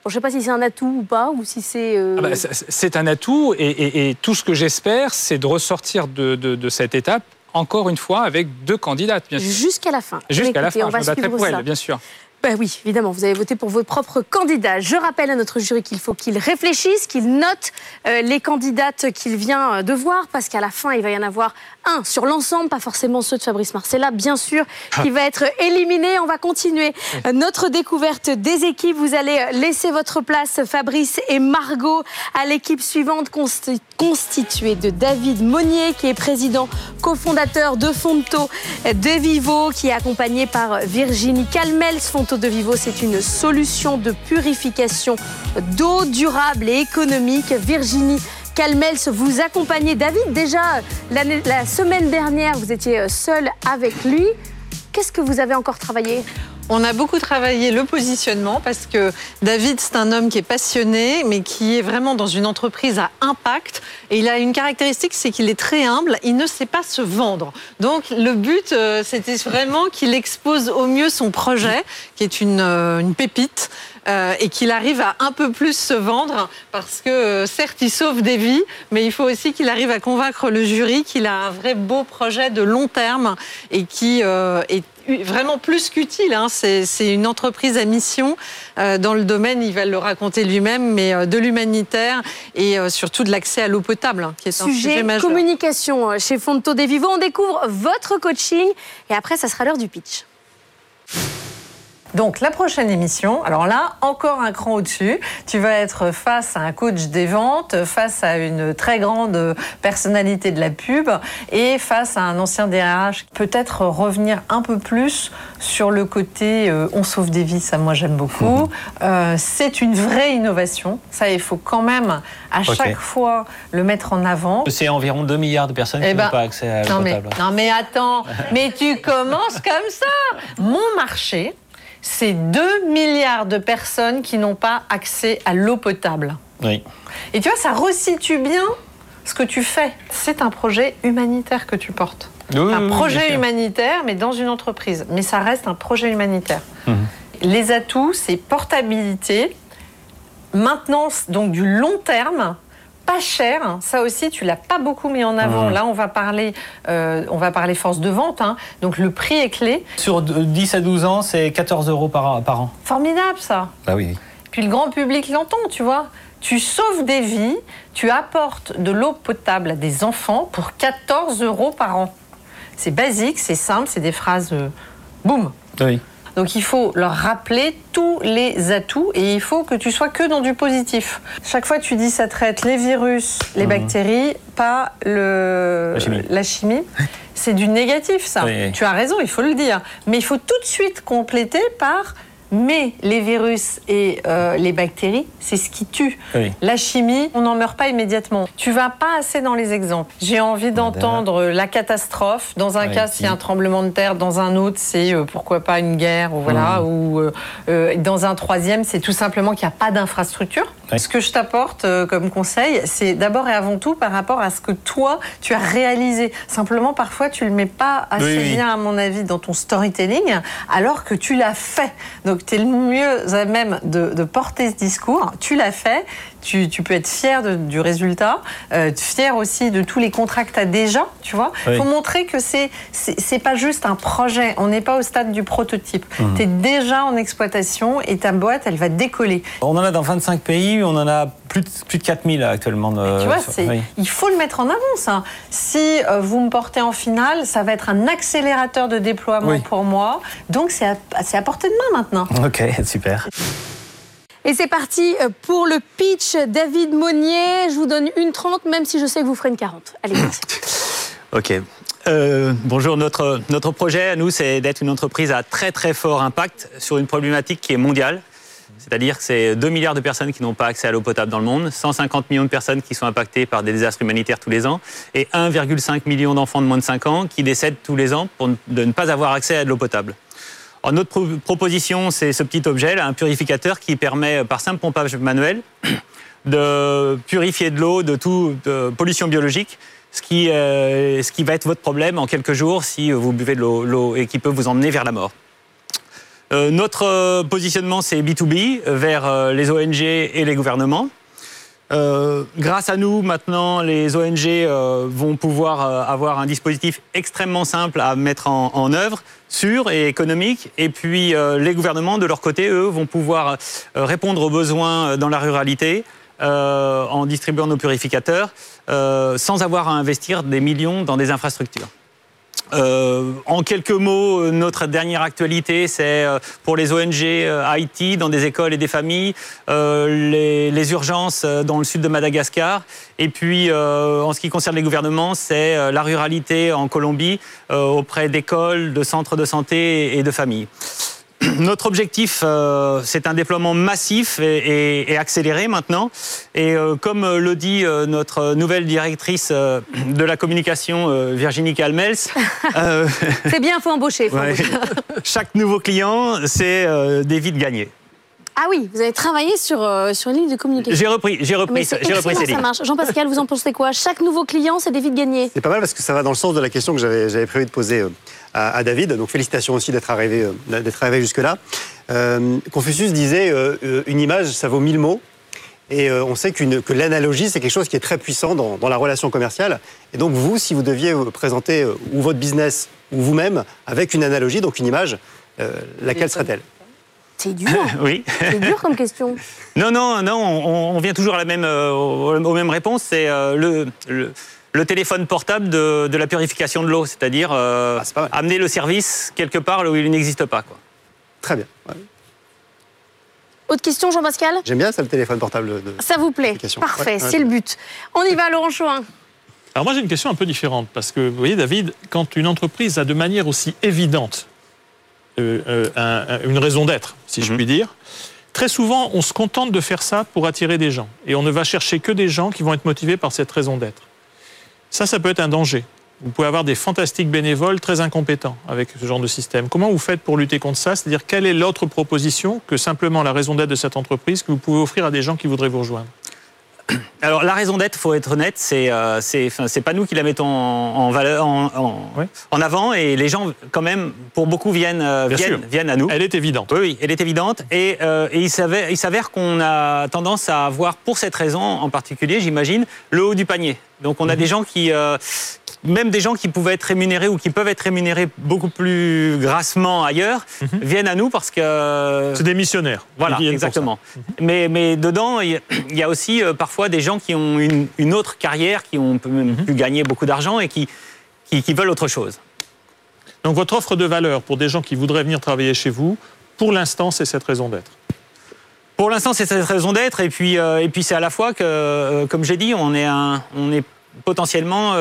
B: je ne sais pas si c'est un atout ou pas, ou si c'est. Euh,
F: ah bah, c'est un atout, et, tout ce que j'espère, c'est de ressortir de, cette étape encore une fois avec deux candidates, bien sûr.
B: Jusqu'à la fin.
F: Jusqu'à la fin, on je me battrai pour elle, bien sûr.
B: Ben oui, évidemment, vous avez voté pour vos propres candidats. Je rappelle à notre jury qu'il faut qu'il réfléchisse, qu'il note euh, les candidates qu'il vient de voir, parce qu'à la fin, il va y en avoir un sur l'ensemble, pas forcément ceux de Fabrice Marcella, bien sûr, qui va être éliminé. On va continuer notre découverte des équipes. Vous allez laisser votre place, Fabrice et Margot, à l'équipe suivante constituée de David Monnier, qui est président cofondateur de Fonto de Vivo, qui est accompagné par Virginie Calmels. Fonto de Vivo, c'est une solution de purification d'eau durable et économique. Virginie Calmels, vous accompagnez David. Déjà, la semaine dernière, vous étiez seul avec lui. Qu'est-ce que vous avez encore travaillé?
J: On a beaucoup travaillé le positionnement parce que David, c'est un homme qui est passionné, mais qui est vraiment dans une entreprise à impact. Et il a une caractéristique, c'est qu'il est très humble. Il ne sait pas se vendre. Donc, le but, euh, c'était vraiment qu'il expose au mieux son projet, qui est une, euh, une pépite. Euh, et qu'il arrive à un peu plus se vendre parce que certes il sauve des vies, mais il faut aussi qu'il arrive à convaincre le jury qu'il a un vrai beau projet de long terme et qui est vraiment plus qu'utile. Hein. C'est une entreprise à mission dans le domaine, il va le raconter lui-même, mais de l'humanitaire et surtout de l'accès à l'eau potable, hein, qui est un sujet majeur.
B: communication chez Fonto des Vivo. On découvre votre coaching et après, ça sera l'heure du pitch.
J: Donc la prochaine émission, alors là, encore un cran au-dessus. Tu vas être face à un coach des ventes, face à une très grande personnalité de la pub et face à un ancien DRH. Peut-être revenir un peu plus sur le côté euh, on sauve des vies, ça moi j'aime beaucoup. Mhm. Euh, c'est une vraie innovation. Ça, il faut quand même à chaque fois le mettre en avant.
K: C'est environ 2 milliards de personnes qui eh n'ont ben, pas accès à l'eau potable.
J: non mais attends, mais tu commences comme ça. Mon marché, c'est 2 milliards de personnes qui n'ont pas accès à l'eau potable.
K: Oui.
J: Et tu vois, ça resitue bien ce que tu fais. C'est un projet humanitaire que tu portes. un projet humanitaire, mais dans une entreprise. Mais ça reste un projet humanitaire. Mhm. Les atouts, c'est portabilité, maintenance donc du long terme, pas cher. Ça aussi, tu l'as pas beaucoup mis en avant. Là, on va parler, euh, on va parler force de vente. Hein. Donc le prix est clé.
K: Sur 10 à 12 ans, c'est 14 euros par, par an.
J: Formidable, ça.
K: Ah oui.
J: Puis le grand public l'entend, tu vois. Tu sauves des vies, tu apportes de l'eau potable à des enfants pour 14 euros par an. C'est basique, c'est simple, c'est des phrases euh, boum.
K: Oui.
J: Donc il faut leur rappeler tous les atouts et il faut que tu sois que dans du positif. Chaque fois tu dis ça traite les virus, les mmh. bactéries, pas le, la chimie. C'est du négatif ça. Tu as raison, il faut le dire. Mais il faut tout de suite compléter par Mais les virus et euh, les bactéries, c'est ce qui tue. La chimie, on n'en meurt pas immédiatement. Tu vas pas assez dans les exemples. J'ai envie d'entendre la catastrophe. Dans un cas, c'est un tremblement de terre. Dans un autre, c'est euh, pourquoi pas une guerre. Ou voilà. Mmh. Ou euh, dans un troisième, c'est tout simplement qu'il n'y a pas d'infrastructure. Ce que je t'apporte comme conseil, c'est d'abord et avant tout par rapport à ce que toi, tu as réalisé. Simplement, parfois, tu le mets pas assez bien, à mon avis, dans ton storytelling, alors que tu l'as fait. Donc, tu es le mieux à même de, porter ce discours? Tu l'as fait. Tu, peux être fier du résultat, euh, fier aussi de tous les contrats que tu as déjà, tu vois. Il faut montrer que c'est c'est pas juste un projet. On n'est pas au stade du prototype. Mmh. Tu es déjà en exploitation et ta boîte, elle va décoller.
K: On en a dans 25 pays, on en a plus de, plus de 4000 actuellement.
J: tu vois, il faut le mettre en avant, ça. Si euh, vous me portez en finale, ça va être un accélérateur de déploiement pour moi. Donc, c'est à, à portée de main maintenant.
K: Ok, super.
B: Et c'est parti euh, pour le pitch. David Monnier, je vous donne une 30, même si je sais que vous ferez une 40. Allez, merci.
L: ok. Euh, bonjour, notre, notre projet à nous, c'est d'être une entreprise à très très fort impact sur une problématique qui est mondiale. C'est-à-dire que c'est 2 milliards de personnes qui n'ont pas accès à l'eau potable dans le monde, 150 millions de personnes qui sont impactées par des désastres humanitaires tous les ans, et 1,5 million d'enfants de moins de 5 ans qui décèdent tous les ans pour de ne pas avoir accès à de l'eau potable notre proposition, c'est ce petit objet, un purificateur qui permet, par simple pompage manuel, de purifier de l'eau de toute pollution biologique, ce qui, euh, ce qui va être votre problème en quelques jours si vous buvez de l'eau et qui peut vous emmener vers la mort. Euh, notre positionnement, c'est B2B, vers euh, les ONG et les gouvernements. Euh, grâce à nous, maintenant, les ONG euh, vont pouvoir euh, avoir un dispositif extrêmement simple à mettre en, œuvre, sûr et économique. Et puis, les gouvernements, de leur côté, eux, vont pouvoir répondre aux besoins dans la ruralité en distribuant nos purificateurs, sans avoir à investir des millions dans des infrastructures. Euh, en quelques mots, notre dernière actualité, c'est euh, pour les ONG euh, Haïti, dans des écoles et des familles, les, urgences dans le sud de Madagascar. Et puis, en ce qui concerne les gouvernements, c'est la ruralité en Colombie auprès d'écoles, de centres de santé et de familles. Notre objectif, euh, c'est un déploiement massif et, accéléré maintenant. Et euh, comme le dit euh, notre nouvelle directrice de la communication, Virginie Calmels,
B: c'est bien, faut embaucher. Faut embaucher.
L: chaque nouveau client, c'est des vies de gagner.
B: Ah oui, vous avez travaillé sur, sur une ligne de communication.
L: J'ai repris, j'ai repris,
B: j'ai repris ces ça marche. Jean-Pascal, vous en pensez quoi? Chaque nouveau client, c'est des vies de gagner.
E: C'est pas mal parce que ça va dans le sens de la question que j'avais prévu de poser à, David. Donc félicitations aussi d'être arrivé, euh, d'être arrivé jusque-là. Euh, Confucius disait euh, une image, ça vaut mille mots. Et on sait que l'analogie, c'est quelque chose qui est très puissant dans, la relation commerciale. Et donc vous, si vous deviez présenter ou votre business ou vous-même avec une analogie, donc une image, laquelle serait-elle?
B: C'est dur.
L: oui.
B: C'est dur comme question.
L: Non, non, non. On, vient toujours à la même, aux mêmes réponses. C'est le, le téléphone portable de, la purification de l'eau, c'est-à-dire euh, ah, amener le service quelque part où il n'existe pas. Quoi.
E: Très bien.
B: Autre question, Jean-Pascal?
E: J'aime bien ça, le téléphone portable. De...
B: Ça vous plaît Parfait, c'est le but. On y va, Laurent Chouin.
C: Alors moi j'ai une question un peu différente parce que vous voyez David, quand une entreprise a de manière aussi évidente euh, euh, une raison d'être, si je mhm. puis dire, très souvent on se contente de faire ça pour attirer des gens et on ne va chercher que des gens qui vont être motivés par cette raison d'être. Ça, ça peut être un danger. Vous pouvez avoir des fantastiques bénévoles très incompétents avec ce genre de système. Comment vous faites pour lutter contre ça? C'est-à-dire, quelle est l'autre proposition que simplement la raison d'être de cette entreprise que vous pouvez offrir à des gens qui voudraient vous rejoindre?
L: alors la raison d'être, faut être honnête, c'est euh, c'est pas nous qui la mettons en, valeur, en, en, avant, et les gens quand même, pour beaucoup viennent euh, viennent, viennent, à nous.
C: Elle est évidente.
L: Oui, oui elle est évidente, et, euh, et il s'avère, qu'on a tendance à avoir, pour cette raison en particulier, j'imagine, le haut du panier. Donc on a mhm. des gens qui, même des gens qui pouvaient être rémunérés ou qui peuvent être rémunérés beaucoup plus grassement ailleurs, mhm. viennent à nous parce que...
C: C'est des missionnaires.
L: Voilà, exactement. Mhm. Mais, mais dedans, il y a aussi euh, parfois des gens qui ont une, autre carrière, qui ont même pu gagner beaucoup d'argent et qui, qui, veulent autre chose.
C: Donc votre offre de valeur pour des gens qui voudraient venir travailler chez vous, pour l'instant, c'est cette raison d'être.
L: Pour l'instant, c'est cette raison d'être. Et puis, euh, et puis c'est à la fois que, comme j'ai dit, on est, un, on est potentiellement euh,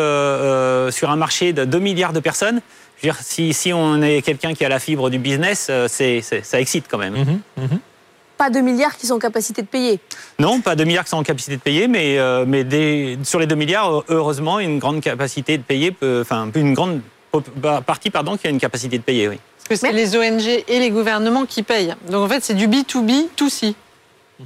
L: euh, sur un marché de 2 milliards de personnes. Je veux dire, si, si on est quelqu'un qui a la fibre du business, euh, c'est, ça excite quand même.
C: Mhm, mhm.
B: Pas 2 milliards qui sont en capacité de payer.
L: Non, pas 2 milliards qui sont en capacité de payer, mais, euh, mais des- sur les 2 milliards, heureusement, une grande capacité de payer, peut- enfin une grande bah, partie pardon, qui a une capacité de payer, oui.
J: Parce que c'est les ONG et les gouvernements qui payent. Donc en fait, c'est du B2B, tout si.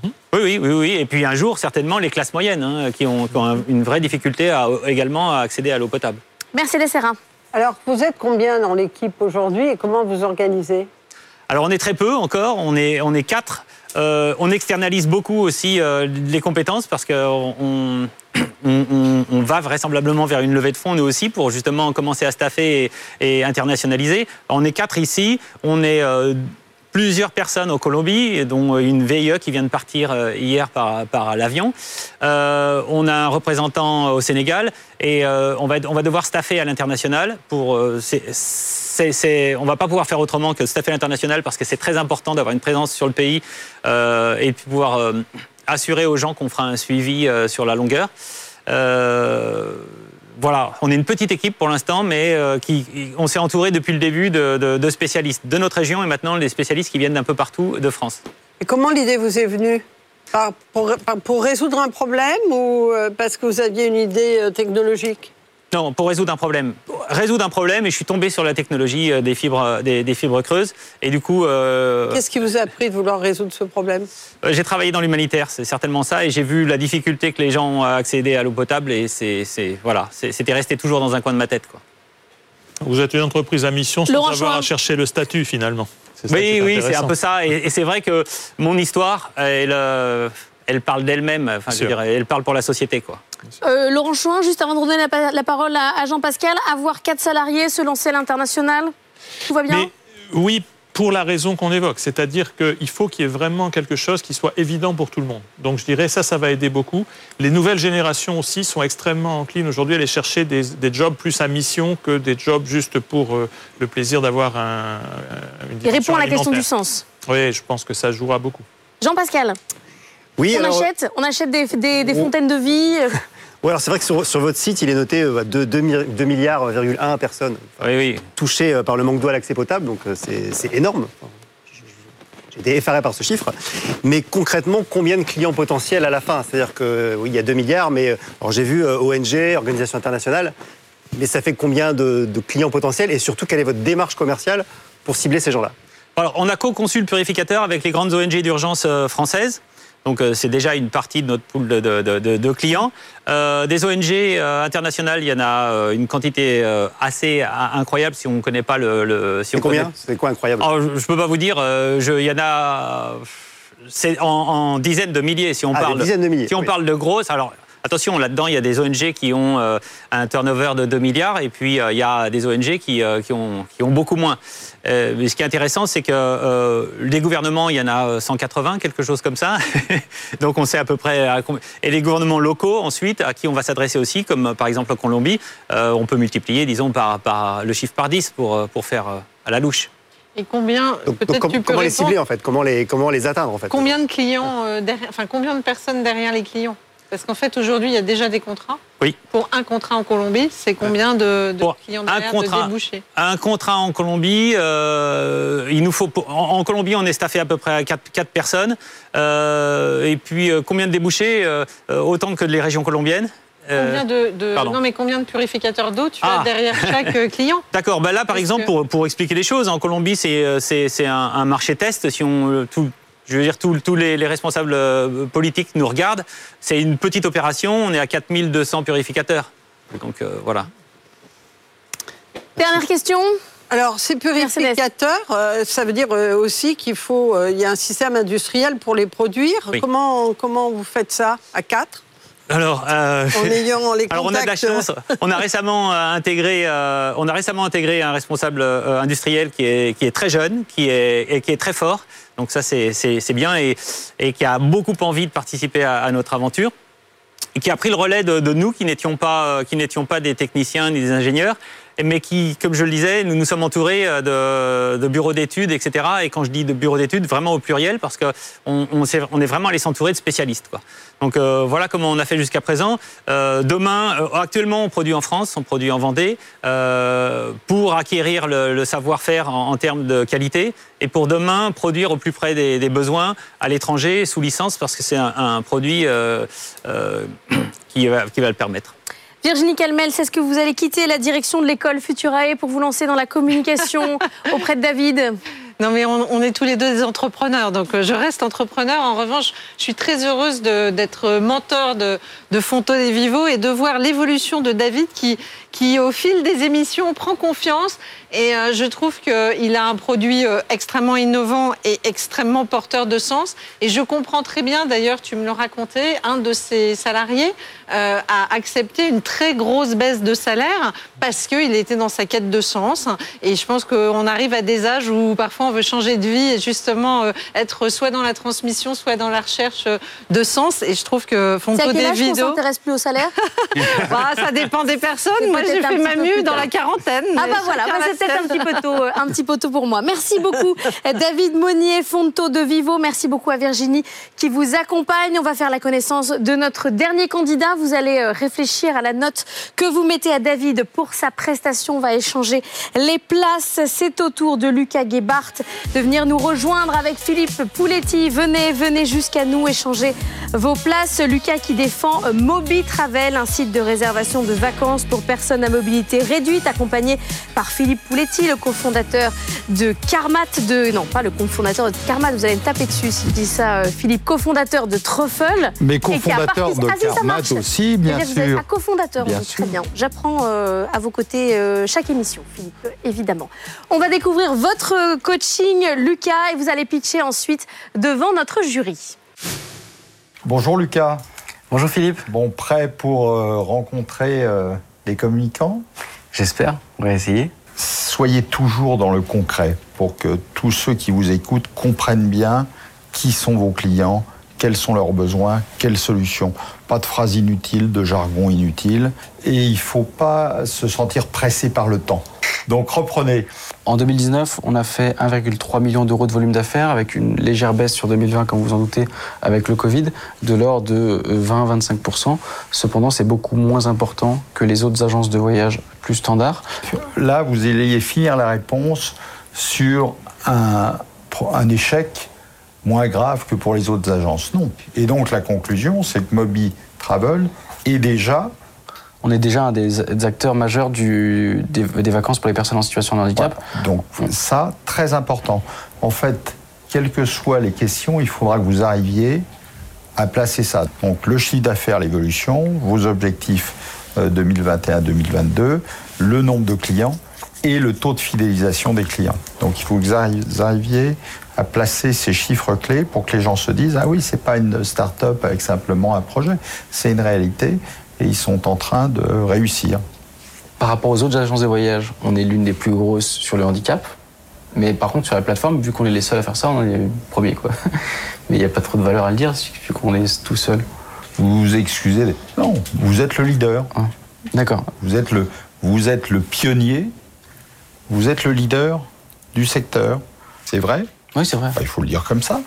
L: Oui, oui, oui, oui. Et puis un jour, certainement, les classes moyennes hein, qui, ont, qui ont un- une vraie difficulté à, également à accéder à l'eau potable.
B: Mercedes Serra.
D: Alors, vous êtes combien dans l'équipe aujourd'hui et comment vous organisez?
L: Alors on est très peu encore, on est, on est quatre. Euh, on externalise beaucoup aussi euh, les compétences parce qu'on on, on- on va vraisemblablement vers une levée de fonds nous aussi pour justement commencer à staffer et, et internationaliser. On est quatre ici, on est euh, plusieurs personnes en Colombie, dont une VIE qui vient de partir euh, hier par, l'avion. Euh, on a un représentant au Sénégal et euh, on, va, devoir staffer à l'international. Euh, on ne va pas pouvoir faire autrement que staffer à l'international parce que c'est très important d'avoir une présence sur le pays euh, et de pouvoir euh, assurer aux gens qu'on fera un suivi euh, sur la longueur. Euh, voilà, on est une petite équipe pour l'instant, mais euh, qui, on s'est entouré depuis le début de, spécialistes de notre région et maintenant des spécialistes qui viennent d'un peu partout de France.
D: Et comment l'idée vous est venue? Pour résoudre un problème ou euh, parce que vous aviez une idée euh, technologique?
L: Non, pour résoudre un problème. Résoudre un problème, et je suis tombé sur la technologie euh, des fibres, des, des fibres creuses. Et du coup, euh,
D: Qu'est-ce qui vous a appris de vouloir résoudre ce problème?
L: Euh, j'ai travaillé dans l'humanitaire, c'est certainement ça. Et j'ai vu la difficulté que les gens ont à accéder à l'eau potable. Et c'est, voilà, c'était resté toujours dans un coin de ma tête. Quoi.
C: Vous êtes une entreprise à mission sans
B: Laurent
C: avoir
B: Chouin.
C: à chercher le statut finalement. Ça
L: Oui, oui, c'est un peu ça. Et, et c'est vrai que mon histoire, elle, euh, elle parle d'elle-même. Enfin, je
C: Sûr.
L: dirais, elle parle pour la société. Quoi.
B: Euh, Laurent Chouin, juste avant de donner la, pa- la parole à, à Jean-Pascal, avoir quatre salariés, se lancer à l'international, tout va bien
C: Mais oui, pour la raison qu'on évoque, c'est-à-dire qu'il faut qu'il y ait vraiment quelque chose qui soit évident pour tout le monde. Donc je dirais ça, ça va aider beaucoup. Les nouvelles générations aussi sont extrêmement enclines aujourd'hui à aller chercher des, des jobs plus à mission que des jobs juste pour euh, le plaisir d'avoir un, une
B: Il répond à la question du sens.
C: Oui, je pense que ça jouera beaucoup.
B: Jean-Pascal,
E: Oui,
B: on,
E: alors,
B: achète, on achète des, des- des fontaines de vie.
E: ouais, alors c'est vrai que sur, sur votre site, il est noté euh, 2, milliards, 1 personnes
L: Oui, oui.
E: touchées euh, par le manque d'eau à l'accès potable, donc euh, c'est énorme. Enfin, J'ai été effaré par ce chiffre. Mais concrètement, combien de clients potentiels à la fin? C'est-à-dire que oui, il y a 2 milliards, mais alors j'ai vu ONG, organisation internationale, mais ça fait combien de, de clients potentiels? Et surtout quelle est votre démarche commerciale pour cibler ces gens-là?
L: Alors, on a co-conçu le purificateur avec les grandes ONG d'urgence françaises. Donc, euh, c'est déjà une partie de notre pool de, de- de- de- de clients. Euh, des ONG euh, internationales, il y en a euh, une quantité assez incroyable si on ne connaît pas le. le- si
E: C'est combien
L: connaît-
E: C'est quoi incroyable?
L: Je ne peux pas vous dire. je- Il y en a. C'est en, en dizaines de milliers si on
E: Ah,
L: parle.
E: dizaines de milliers,
L: Si on
E: oui.
L: parle de grosses. Alors. Attention, là-dedans, il y a des ONG qui ont euh, un turnover de 2 milliards et puis euh, il y a des ONG qui, euh, qui, ont, qui ont beaucoup moins. Euh, mais ce qui est intéressant, c'est que euh, les gouvernements, il y en a euh, 180, quelque chose comme ça. Donc on sait à peu près. à et les gouvernements locaux, ensuite, à qui on va s'adresser aussi, comme euh, par exemple en Colombie, euh, on peut multiplier, disons, par, par le chiffre par 10 pour, euh, pour faire euh, à la louche.
J: Et combien,
E: Donc, donc,
J: peut-être
E: com-
J: tu peux
E: comment les cibler en fait? Comment les, comment les atteindre en fait?
J: Combien de clients euh, derrière, enfin combien de personnes derrière les clients? Parce qu'en fait aujourd'hui il y a déjà des contrats.
L: Oui.
J: Pour un contrat en Colombie, c'est combien de, clients
L: un
J: derrière
L: contrat.
J: de débouchés
L: Un contrat en Colombie, euh, il nous faut en, en Colombie on est staffé à peu près à 4, personnes. Euh, et puis euh, combien de débouchés Autant que les régions colombiennes.
J: Combien de, non mais combien de purificateurs d'eau tu
L: Ah.
J: as derrière chaque client
L: D'accord, bah là par
J: Parce
L: exemple,
J: que-
L: pour, pour expliquer les choses, en Colombie c'est un, un marché test. Si on, tout, je veux dire, tous les, les responsables euh, politiques nous regardent, c'est une petite opération, on est à 4200 purificateurs. Donc euh, voilà.
B: Dernière question.
D: Alors, ces purificateurs, euh, ça veut dire euh, aussi qu'il faut, euh, il y a un système industriel pour les produire.
L: Oui.
D: Comment, comment vous faites ça à quatre?
L: Alors, euh,
D: En ayant les
L: Alors on a de la chance. On a récemment intégré, euh, on a récemment intégré un responsable euh, industriel qui est, qui est très jeune, qui est, et qui est très fort. Donc ça c'est bien et, qui a beaucoup envie de participer à, notre aventure. Et qui a pris le relais de, nous euh, qui n'étions pas des techniciens ni des ingénieurs. Mais qui, comme je le disais, nous nous sommes entourés de, de bureaux d'études, etc. Et quand je dis de bureaux d'études, vraiment au pluriel, parce qu'on on, est vraiment allé s'entourer de spécialistes. Quoi. Donc euh, voilà comment on a fait jusqu'à présent. Euh, demain, euh, actuellement, on produit en France, on produit en Vendée, pour acquérir le, savoir-faire en, termes de qualité, et pour demain, produire au plus près des, besoins à l'étranger, sous licence, parce que c'est un, produit qui va le permettre.
B: Virginie Calmel, c'est ce que vous allez quitter la direction de l'école Futurae pour vous lancer dans la communication auprès de David
J: non, mais on, est tous les deux des entrepreneurs, donc euh, je reste entrepreneur. En revanche, je suis très heureuse d'être mentor de, de Fonto des Vivo et de voir l'évolution de David qui, qui, au fil des émissions, prend confiance. Et euh, je trouve qu'il a un produit euh, extrêmement innovant et extrêmement porteur de sens. Et je comprends très bien, d'ailleurs, tu me l'as raconté, un de ses salariés a accepté une très grosse baisse de salaire parce qu'il était dans sa quête de sens. Et je pense qu'on arrive à des âges où parfois on veut changer de vie et justement euh, être soit dans la transmission, soit dans la recherche euh, de sens. Et je trouve que
B: Fonto des vidéos. Ça s'intéresse plus au salaire
J: bah, Ça dépend des personnes. Moi, j'ai fait ma mue dans la quarantaine.
B: Ah bah voilà, bah, c'est peut-être un petit peu tôt, euh, un petit peu tôt pour moi. Merci beaucoup, David Monnier, Fonto de Vivo. Merci beaucoup à Virginie qui vous accompagne. On va faire la connaissance de notre dernier candidat. Vous allez réfléchir à la note que vous mettez à David pour sa prestation. On va échanger les places. C'est au tour de Lucas Gebhardt de venir nous rejoindre avec Philippe Pouletti. Venez, venez jusqu'à nous échanger vos places. Lucas qui défend Mobi Travel, un site de réservation de vacances pour personnes à mobilité réduite, accompagné par Philippe Pouletti, le cofondateur de Carmat, de non pas le cofondateur de Carmat, vous allez me taper dessus si je dis ça, euh, Philippe, cofondateur de Truffle.
M: Mais cofondateur de ah, Carmat aussi, bien sûr. Vous êtes
B: un cofondateur, très bien. J'apprends euh, à vos côtés euh, chaque émission, Philippe, évidemment. On va découvrir votre coach Lucas, et vous allez pitcher ensuite devant notre jury.
M: Bonjour Lucas.
N: Bonjour Philippe.
M: Bon, prêt pour euh, rencontrer euh, les communicants?
N: J'espère, on va essayer.
M: Soyez toujours dans le concret pour que tous ceux qui vous écoutent comprennent bien qui sont vos clients, quels sont leurs besoins, quelles solutions. Pas de phrases inutiles, de jargon inutile. Et il ne faut pas se sentir pressé par le temps. Donc reprenez.
N: En 2019, on a fait 1,3 million d'euros de volume d'affaires avec une légère baisse sur 2020, comme vous en doutez, avec le Covid, de l'ordre de 20-25%. Cependant, c'est beaucoup moins important que les autres agences de voyage plus standards.
M: Là, vous allez finir la réponse sur un, un échec moins grave que pour les autres agences. Non. Et donc la conclusion, c'est que Moby Travel est déjà
N: on est déjà un des, acteurs majeurs des, vacances pour les personnes en situation de handicap.
M: Donc ça, très important. En fait, quelles que soient les questions, il faudra que vous arriviez à placer ça. Donc le chiffre d'affaires, l'évolution, vos objectifs 2021-2022, euh, le nombre de clients et le taux de fidélisation des clients. Donc il faut que vous arriviez à placer ces chiffres clés pour que les gens se disent ah oui c'est pas une start-up avec simplement un projet, c'est une réalité et ils sont en train de réussir.
N: Par rapport aux autres agences de voyage, on est l'une des plus grosses sur le handicap. Mais par contre, sur la plateforme, vu qu'on est les seuls à faire ça, on est les premiers. Quoi. Mais il n'y a pas trop de valeur à le dire, vu qu'on est tout seul.
M: Vous vous excusez. Non, vous êtes le leader.
N: Ah, d'accord.
M: Vous êtes le, vous êtes le pionnier. Vous êtes le leader du secteur. C'est vrai?
N: Oui, c'est vrai.
M: il faut le dire comme ça.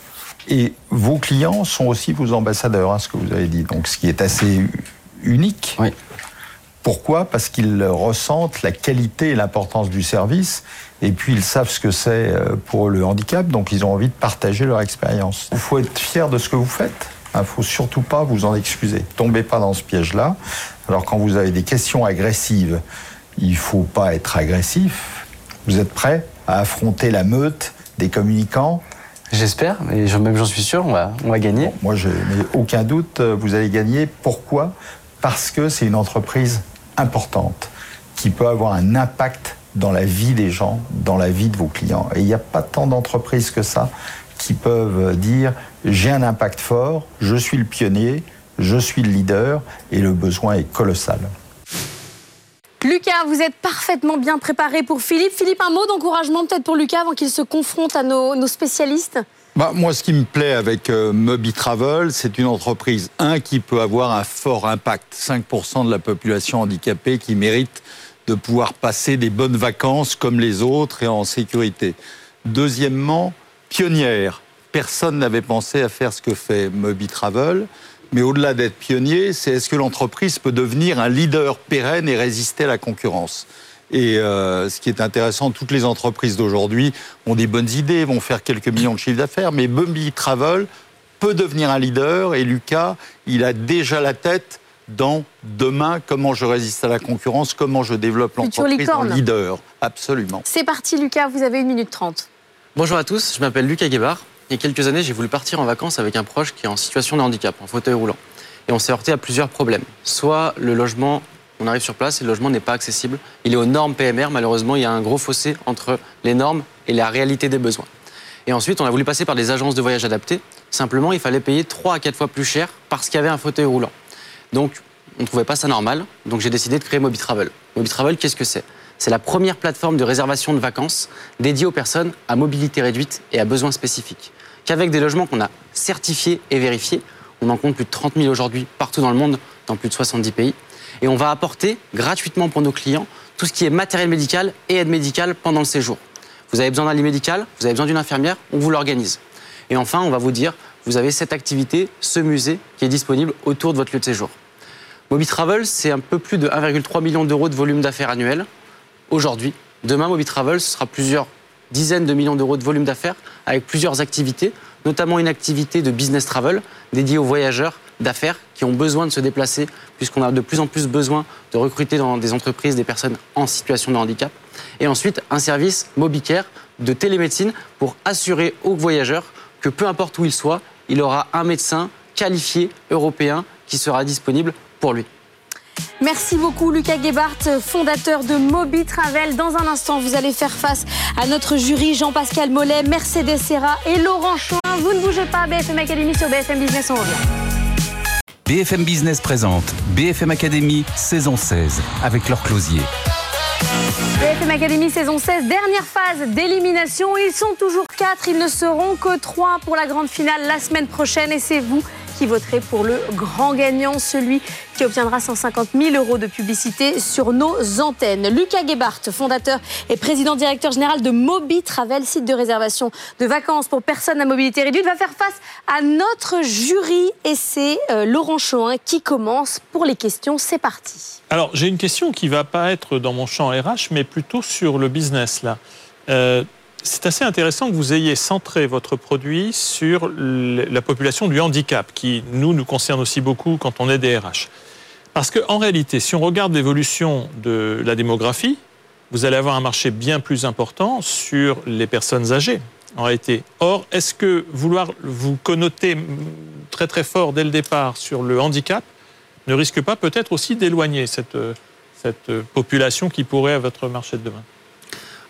M: Et vos clients sont aussi vos ambassadeurs, hein, ce que vous avez dit. Donc, ce qui est assez unique.
N: Oui.
M: Pourquoi? Parce qu'ils ressentent la qualité et l'importance du service, et puis ils savent ce que c'est euh, pour le handicap, donc ils ont envie de partager leur expérience. Il faut être fier de ce que vous faites. Il ne faut surtout pas vous en excuser. Tombez pas dans ce piège-là. Alors quand vous avez des questions agressives, il ne faut pas être agressif. Vous êtes prêt à affronter la meute des communicants?
N: J'espère, et même j'en suis sûr, on va, on va gagner.
M: moi, je n'ai aucun doute, euh, vous allez gagner. Pourquoi? Parce que c'est une entreprise importante qui peut avoir un impact dans la vie des gens, dans la vie de vos clients. Et il n'y a pas tant d'entreprises que ça qui peuvent dire j'ai un impact fort, je suis le pionnier, je suis le leader et le besoin est colossal.
B: Lucas, vous êtes parfaitement bien préparé pour Philippe. Philippe, un mot d'encouragement peut-être pour Lucas avant qu'il se confronte à nos, spécialistes?
M: Bah, moi, ce qui me plaît avec euh, Moby Travel, c'est une entreprise, un, qui peut avoir un fort impact. 5% de la population handicapée qui mérite de pouvoir passer des bonnes vacances comme les autres et en sécurité. Deuxièmement, pionnière. Personne n'avait pensé à faire ce que fait Moby Travel. Mais au-delà d'être pionnier, c'est est-ce que l'entreprise peut devenir un leader pérenne et résister à la concurrence? Et euh, ce qui est intéressant, toutes les entreprises d'aujourd'hui ont des bonnes idées, vont faire quelques millions de chiffres d'affaires, mais Moby Travel peut devenir un leader et Lucas, il a déjà la tête dans demain, comment je résiste à la concurrence, comment je développe l'entreprise en leader. Absolument.
B: C'est parti Lucas, vous avez une minute trente.
N: Bonjour à tous, je m'appelle Lucas Guébard. Il y a quelques années, j'ai voulu partir en vacances avec un proche qui est en situation de handicap, en fauteuil roulant. Et on s'est heurté à plusieurs problèmes. Soit le logement, on arrive sur place et le logement n'est pas accessible. Il est aux normes PMR, malheureusement, il y a un gros fossé entre les normes et la réalité des besoins. Et ensuite, on a voulu passer par des agences de voyage adaptées. Simplement, il fallait payer 3 à 4 fois plus cher parce qu'il y avait un fauteuil roulant. Donc, on ne trouvait pas ça normal. Donc, j'ai décidé de créer MobiTravel. MobiTravel, qu'est-ce que c'est? C'est la première plateforme de réservation de vacances dédiée aux personnes à mobilité réduite et à besoins spécifiques. Qu'avec des logements qu'on a certifiés et vérifiés, on en compte plus de 30 000 aujourd'hui partout dans le monde, dans plus de 70 pays. Et on va apporter gratuitement pour nos clients tout ce qui est matériel médical et aide médicale pendant le séjour. Vous avez besoin d'un lit médical, vous avez besoin d'une infirmière, on vous l'organise. Et enfin, on va vous dire, vous avez cette activité, ce musée qui est disponible autour de votre lieu de séjour. MobiTravel, c'est un peu plus de 1,3 million d'euros de volume d'affaires annuel aujourd'hui. Demain, MobiTravel, ce sera plusieurs dizaines de millions d'euros de volume d'affaires avec plusieurs activités, notamment une activité de business travel dédiée aux voyageurs d'affaires qui ont besoin de se déplacer, puisqu'on a de plus en plus besoin de recruter dans des entreprises des personnes en situation de handicap. Et ensuite, un service MobiCare de télémédecine pour assurer aux voyageurs que peu importe où il soit, il aura un médecin qualifié européen qui sera disponible pour lui.
B: Merci beaucoup Lucas Gebhardt, fondateur de Mobi Travel. Dans un instant, vous allez faire face à notre jury Jean-Pascal Mollet, Mercedes Serra et Laurent Chouin. Vous ne bougez pas, BFM Academy sur BFM Business, on revient.
A: BFM Business présente BFM Academy saison 16 avec leur closier.
B: BFM Academy saison 16, dernière phase d'élimination. Ils sont toujours 4, ils ne seront que 3 pour la grande finale la semaine prochaine et c'est vous qui voterez pour le grand gagnant, celui qui obtiendra 150 000 euros de publicité sur nos antennes. Lucas Gebhardt, fondateur et président directeur général de Mobi Travel, site de réservation de vacances pour personnes à mobilité réduite, va faire face à notre jury et c'est euh, Laurent Choin qui commence pour les questions. C'est parti.
C: Alors, j'ai une question qui va pas être dans mon champ RH, mais plutôt sur le business là. Euh, c'est assez intéressant que vous ayez centré votre produit sur la population du handicap, qui nous, nous concerne aussi beaucoup quand on est DRH. Parce qu'en réalité, si on regarde l'évolution de la démographie, vous allez avoir un marché bien plus important sur les personnes âgées, en réalité. Or, est-ce que vouloir vous connoter très très fort dès le départ sur le handicap ne risque pas peut-être aussi d'éloigner cette, cette population qui pourrait être votre marché de demain?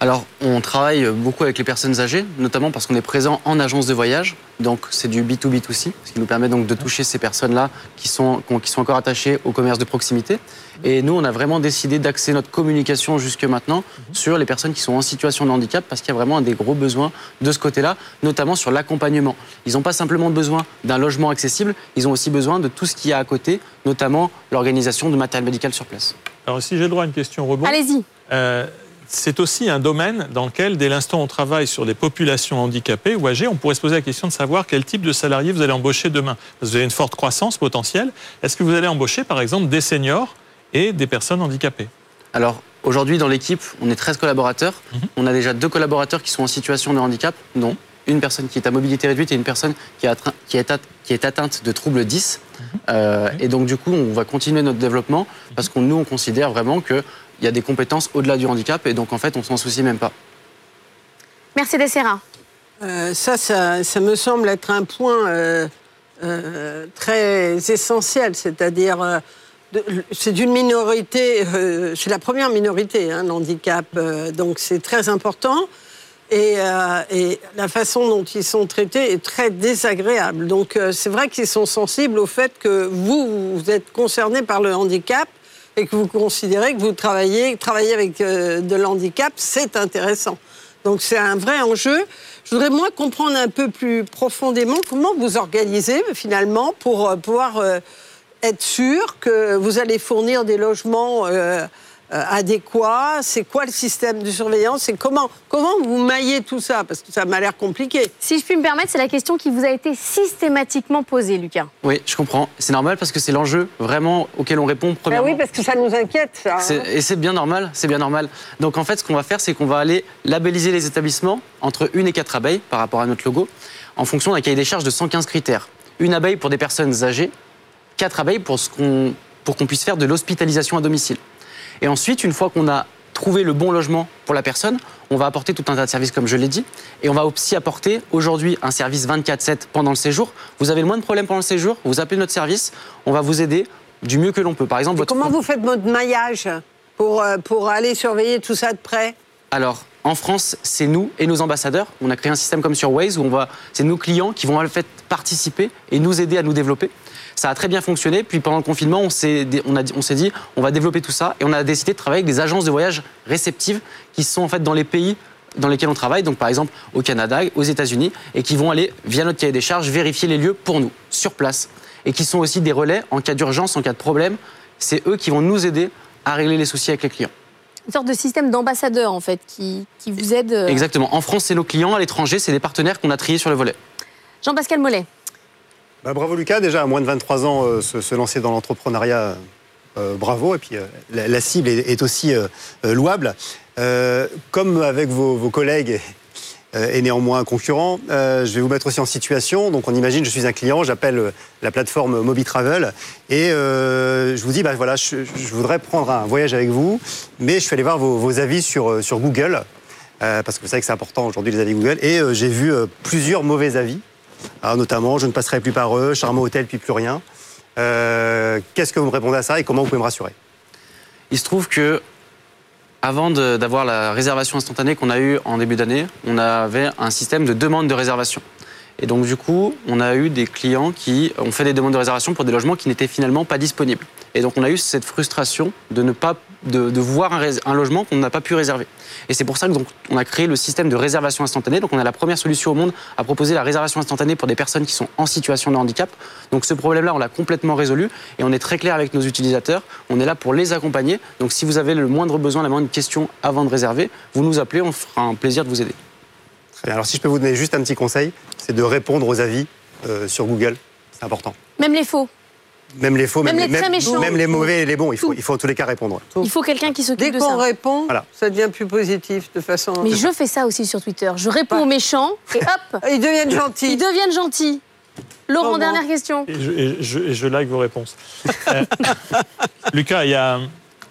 N: Alors, on travaille beaucoup avec les personnes âgées, notamment parce qu'on est présent en agence de voyage. Donc, c'est du B2B2C, ce qui nous permet donc de toucher ces personnes-là qui sont, qui sont encore attachées au commerce de proximité. Et nous, on a vraiment décidé d'axer notre communication jusque maintenant sur les personnes qui sont en situation de handicap parce qu'il y a vraiment des gros besoins de ce côté-là, notamment sur l'accompagnement. Ils n'ont pas simplement besoin d'un logement accessible, ils ont aussi besoin de tout ce qu'il y a à côté, notamment l'organisation de matériel médical sur place.
C: Alors, si j'ai le droit à une question rebond.
B: Allez-y.
C: Euh, c'est aussi un domaine dans lequel, dès l'instant où on travaille sur des populations handicapées ou âgées, on pourrait se poser la question de savoir quel type de salarié vous allez embaucher demain. Vous avez une forte croissance potentielle. Est-ce que vous allez embaucher, par exemple, des seniors et des personnes handicapées?
N: Alors, aujourd'hui, dans l'équipe, on est 13 collaborateurs.
C: Mhm.
N: On a déjà deux collaborateurs qui sont en situation de handicap, non une personne qui est à mobilité réduite et une personne qui, est, atteinte de troubles 10.
C: Mhm.
N: Euh, et donc, du coup, on va continuer notre développement parce que nous, on considère vraiment que il y a des compétences au-delà du handicap et donc en fait on s'en soucie même pas.
B: Mercedes Serra.
D: Euh, ça, ça, me semble être un point euh, euh, très essentiel, c'est-à-dire c'est d'une minorité, c'est la première minorité, hein, l'handicap, donc c'est très important. Et, et, la façon dont ils sont traités est très désagréable. Donc c'est vrai qu'ils sont sensibles au fait que vous, vous êtes concerné par le handicap et que vous considérez que vous travaillez, travailler avec euh, de l'handicap, c'est intéressant. Donc c'est un vrai enjeu. Je voudrais moi comprendre un peu plus profondément comment vous organisez finalement pour euh, pouvoir euh, être sûr que vous allez fournir des logements adéquat C'est quoi le système de surveillance Et comment, comment vous maillez tout ça? Parce que ça m'a l'air compliqué.
B: Si je puis me permettre, c'est la question qui vous a été systématiquement posée, Lucas.
N: Oui, je comprends. C'est normal parce que c'est l'enjeu vraiment auquel on répond
D: Ben
N: premièrement.
D: oui, parce que ça nous inquiète, ça. hein.
N: Et c'est bien normal, c'est bien normal. Donc en fait, ce qu'on va faire, c'est qu'on va aller labelliser les établissements entre une et quatre abeilles par rapport à notre logo, en fonction d'un cahier des charges de 115 critères. Une abeille pour des personnes âgées, quatre abeilles pour ce qu'on pour qu'on puisse faire de l'hospitalisation à domicile. Et ensuite, une fois qu'on a trouvé le bon logement pour la personne, on va apporter tout un tas de services, comme je l'ai dit. Et on va aussi apporter aujourd'hui un service 24-7 pendant le séjour. Vous avez le moins de problèmes pendant le séjour, vous appelez notre service, on va vous aider du mieux que l'on peut. Par exemple, votre
D: Comment vous faites votre maillage pour, euh, pour aller surveiller tout ça de près?
N: Alors, en France, c'est nous et nos ambassadeurs. On a créé un système comme sur Waze où on va, c'est nos clients qui vont en fait participer et nous aider à nous développer. Ça a très bien fonctionné. Puis pendant le confinement, on s'est, on a dit- on s'est dit, on va développer tout ça et on a décidé de travailler avec des agences de voyage réceptives qui sont en fait dans les pays dans lesquels on travaille, donc par exemple au Canada, aux États-Unis, et qui vont aller, via notre cahier des charges, vérifier les lieux pour nous, sur place. Et qui sont aussi des relais en cas d'urgence, en cas de problème. C'est eux qui vont nous aider à régler les soucis avec les clients.
B: Une sorte de système d'ambassadeur, en fait, qui, qui vous aide. euh,
N: Exactement. En France, c'est nos clients. À l'étranger, c'est des partenaires qu'on a triés sur le volet.
B: Jean-Pascal Mollet.
E: Bah, bravo Lucas, déjà à moins de 23 ans, euh, se, lancer dans l'entrepreneuriat, euh, bravo. Et puis euh, la, cible est, aussi louable. Comme avec vos, collègues et néanmoins concurrents, euh, je vais vous mettre aussi en situation. Donc on imagine, je suis un client, j'appelle la plateforme MobiTravel et euh, je vous dis, bah, voilà, je, voudrais prendre un voyage avec vous, mais je suis allé voir vos, avis sur, Google. parce que vous savez que c'est important aujourd'hui les avis Google, et j'ai vu plusieurs mauvais avis. Alors, notamment, je ne passerai plus par eux, Charmant Hôtel, puis plus rien. Euh, Qu'est-ce que vous me répondez à ça et comment vous pouvez me rassurer?
N: Il se trouve que, avant d'avoir la réservation instantanée qu'on a eue en début d'année, on avait un système de demande de réservation. Et donc, du coup, on a eu des clients qui ont fait des demandes de réservation pour des logements qui n'étaient finalement pas disponibles. Et donc, on a eu cette frustration de ne pas de, de voir un logement qu'on n'a pas pu réserver. Et c'est pour ça que donc, on a créé le système de réservation instantanée. Donc, on a la première solution au monde à proposer la réservation instantanée pour des personnes qui sont en situation de handicap. Donc, ce problème-là, on l'a complètement résolu et on est très clair avec nos utilisateurs. On est là pour les accompagner. Donc, si vous avez le moindre besoin, la moindre question avant de réserver, vous nous appelez, on fera un plaisir de vous aider.
E: Très bien. Alors, si je peux vous donner juste un petit conseil, c'est de répondre aux avis euh, sur Google. C'est important.
B: Même les faux.
E: Même les faux,
B: Même
E: même,
B: les très méchants.
E: même les mauvais et les bons. Il faut, il faut en tous les cas répondre.
B: Il faut quelqu'un qui s'occupe
D: Dès
B: de ça.
D: qu'on répond,
E: Voilà.
D: ça devient plus positif de façon.
B: Mais je fais ça aussi sur Twitter. Je réponds aux méchants et hop
D: Ils deviennent gentils.
B: Ils deviennent gentils. Laurent, dernière question.
C: Et je, et je- et je like vos réponses. Euh, Lucas, il y a,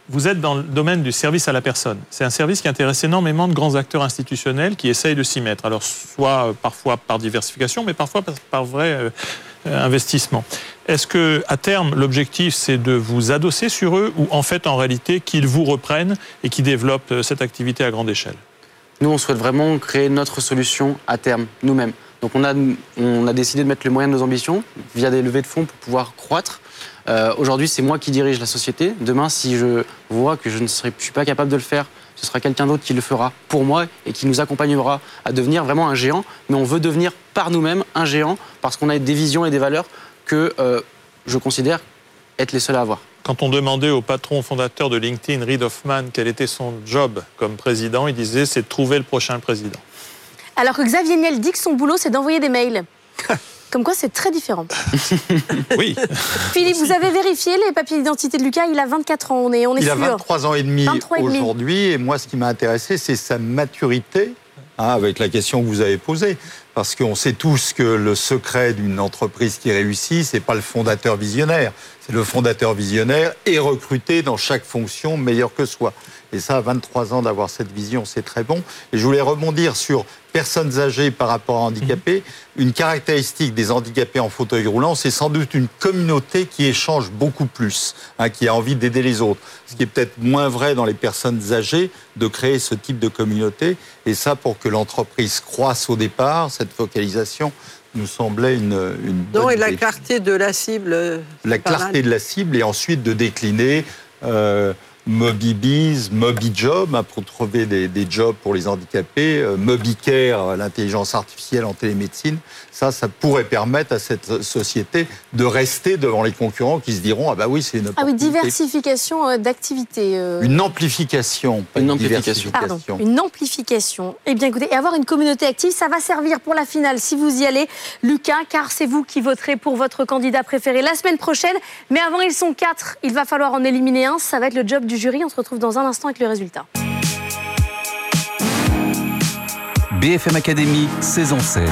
C: vous êtes dans le domaine du service à la personne. C'est un service qui intéresse énormément de grands acteurs institutionnels qui essayent de s'y mettre. Alors, soit euh, parfois par diversification, mais parfois par, par vrai euh, investissement. Est-ce que, à terme, l'objectif, c'est de vous adosser sur eux ou en fait, en réalité, qu'ils vous reprennent et qu'ils développent euh, cette activité à grande échelle?
N: Nous, on souhaite vraiment créer notre solution à terme, nous-mêmes. Donc, on a, on a décidé de mettre les moyens de nos ambitions via des levées de fonds pour pouvoir croître. Euh, Aujourd'hui, c'est moi qui dirige la société. Demain, si je vois que je ne serai, je suis pas capable de le faire, ce sera quelqu'un d'autre qui le fera pour moi et qui nous accompagnera à devenir vraiment un géant. Mais on veut devenir par nous-mêmes un géant parce qu'on a des visions et des valeurs que euh, je considère être les seuls à avoir.
C: Quand on demandait au patron fondateur de LinkedIn, Reid Hoffman, quel était son job comme président, il disait c'est de trouver le prochain président.
B: Alors que Xavier Niel dit que son boulot, c'est d'envoyer des mails. Comme quoi, c'est très différent.
C: Oui.
B: Philippe, vous avez vérifié les papiers d'identité de Lucas? Il a 24 ans, on est, on est
M: Il
B: sûr.
M: a 23 ans et demi
B: 23 et demi.
M: aujourd'hui, et moi, ce qui m'a intéressé, c'est sa maturité, hein, avec la question que vous avez posée. Parce qu'on sait tous que le secret d'une entreprise qui réussit, c'est pas le fondateur visionnaire. C'est le fondateur visionnaire et recruté dans chaque fonction meilleur que soi. Et ça, à 23 ans d'avoir cette vision, c'est très bon. Et je voulais rebondir sur personnes âgées par rapport à handicapés. Une caractéristique des handicapés en fauteuil roulant, c'est sans doute une communauté qui échange beaucoup plus, hein, qui a envie d'aider les autres. Ce qui est peut-être moins vrai dans les personnes âgées, de créer ce type de communauté. Et ça, pour que l'entreprise croisse au départ, cette focalisation nous semblait une, une bonne
D: Non, et la
M: idée.
D: clarté de la cible. euh,
M: La clarté
D: mal.
M: de la cible et ensuite de décliner euh, MobiBiz, MobiJob, hein, pour trouver des, des jobs pour les handicapés, euh, MobiCare, l'intelligence artificielle en télémédecine. Ça, ça pourrait permettre à cette société de rester devant les concurrents qui se diront ah bah oui c'est une
B: Ah oui, diversification euh, d'activités. euh,
M: Une amplification, pas une, diversification.
B: Pardon, une amplification. Eh bien, écoutez, et avoir une communauté active, ça va servir pour la finale si vous y allez, Lucas, car c'est vous qui voterez pour votre candidat préféré la semaine prochaine. Mais avant, ils sont quatre. Il va falloir en éliminer un. Ça va être le job du jury. On se retrouve dans un instant avec le résultat.
A: BFM Academy, saison 16.